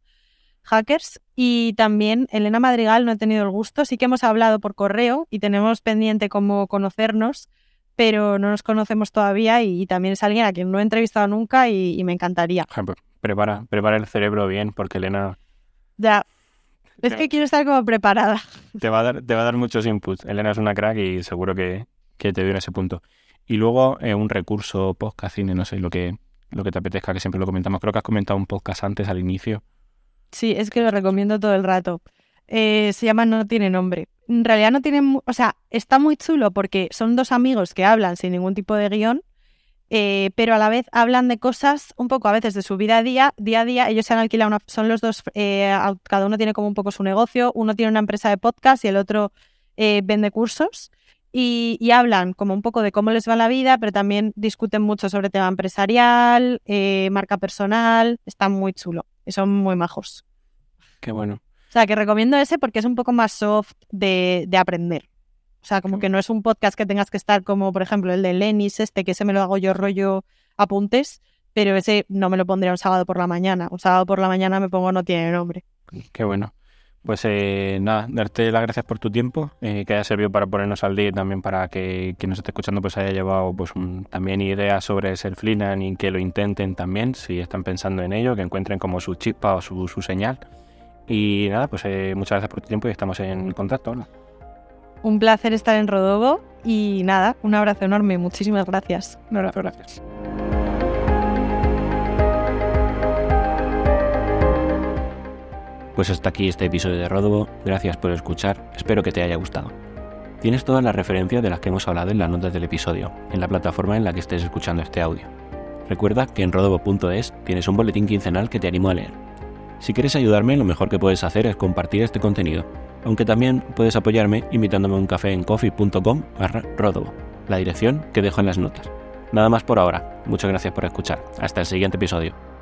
Hackers. Y también Elena Madrigal no he tenido el gusto, sí que hemos hablado por correo y tenemos pendiente cómo conocernos pero no nos conocemos todavía y, también es alguien a quien no he entrevistado nunca y, me encantaría. Pues prepara, prepara el cerebro bien porque Elena... Ya, es que quiero estar como preparada. Te va a dar, te va a dar muchos inputs. Elena es una crack y seguro que, que te dio ese punto. Y luego eh, un recurso podcast cine, no sé, lo que, lo que te apetezca, que siempre lo comentamos. Creo que has comentado un podcast antes al inicio. Sí, es que lo recomiendo todo el rato. Eh, se llama No tiene nombre. En realidad no tiene, o sea, está muy chulo porque son dos amigos que hablan sin ningún tipo de guion, eh, pero a la vez hablan de cosas un poco a veces de su vida a día, día a día. Ellos se han alquilado, una, son los dos, eh, cada uno tiene como un poco su negocio, uno tiene una empresa de podcast y el otro vende cursos. y, hablan como un poco de cómo les va la vida, pero también discuten mucho sobre tema empresarial, eh, marca personal, están muy chulo y son muy majos. Qué bueno. O sea, que recomiendo ese porque es un poco más soft de, aprender. O sea, como que no es un podcast que tengas que estar como, por ejemplo, el de Lenis, este, que ese me lo hago yo rollo apuntes, pero ese no me lo pondría un sábado por la mañana. Un sábado por la mañana me pongo no tiene nombre. Qué bueno. Pues eh, nada, darte las gracias por tu tiempo, eh, que haya servido para ponernos al día y también para que quien nos esté escuchando pues haya llevado pues también ideas sobre freelance y que lo intenten también, si están pensando en ello, que encuentren como su chispa o su, señal. Y nada, pues eh, muchas gracias por tu tiempo y estamos en contacto. Un placer estar en Rodogo y nada, un abrazo enorme, muchísimas gracias. Un abrazo, gracias. Pues hasta aquí este episodio de Rodobo, gracias por escuchar, espero que te haya gustado. Tienes todas las referencias de las que hemos hablado en las notas del episodio, en la plataforma en la que estés escuchando este audio. Recuerda que en rodobo.es tienes un boletín quincenal que te animo a leer. Si quieres ayudarme, lo mejor que puedes hacer es compartir este contenido, aunque también puedes apoyarme invitándome a un café en coffee.com rodobo, la dirección que dejo en las notas. Nada más por ahora, muchas gracias por escuchar, hasta el siguiente episodio.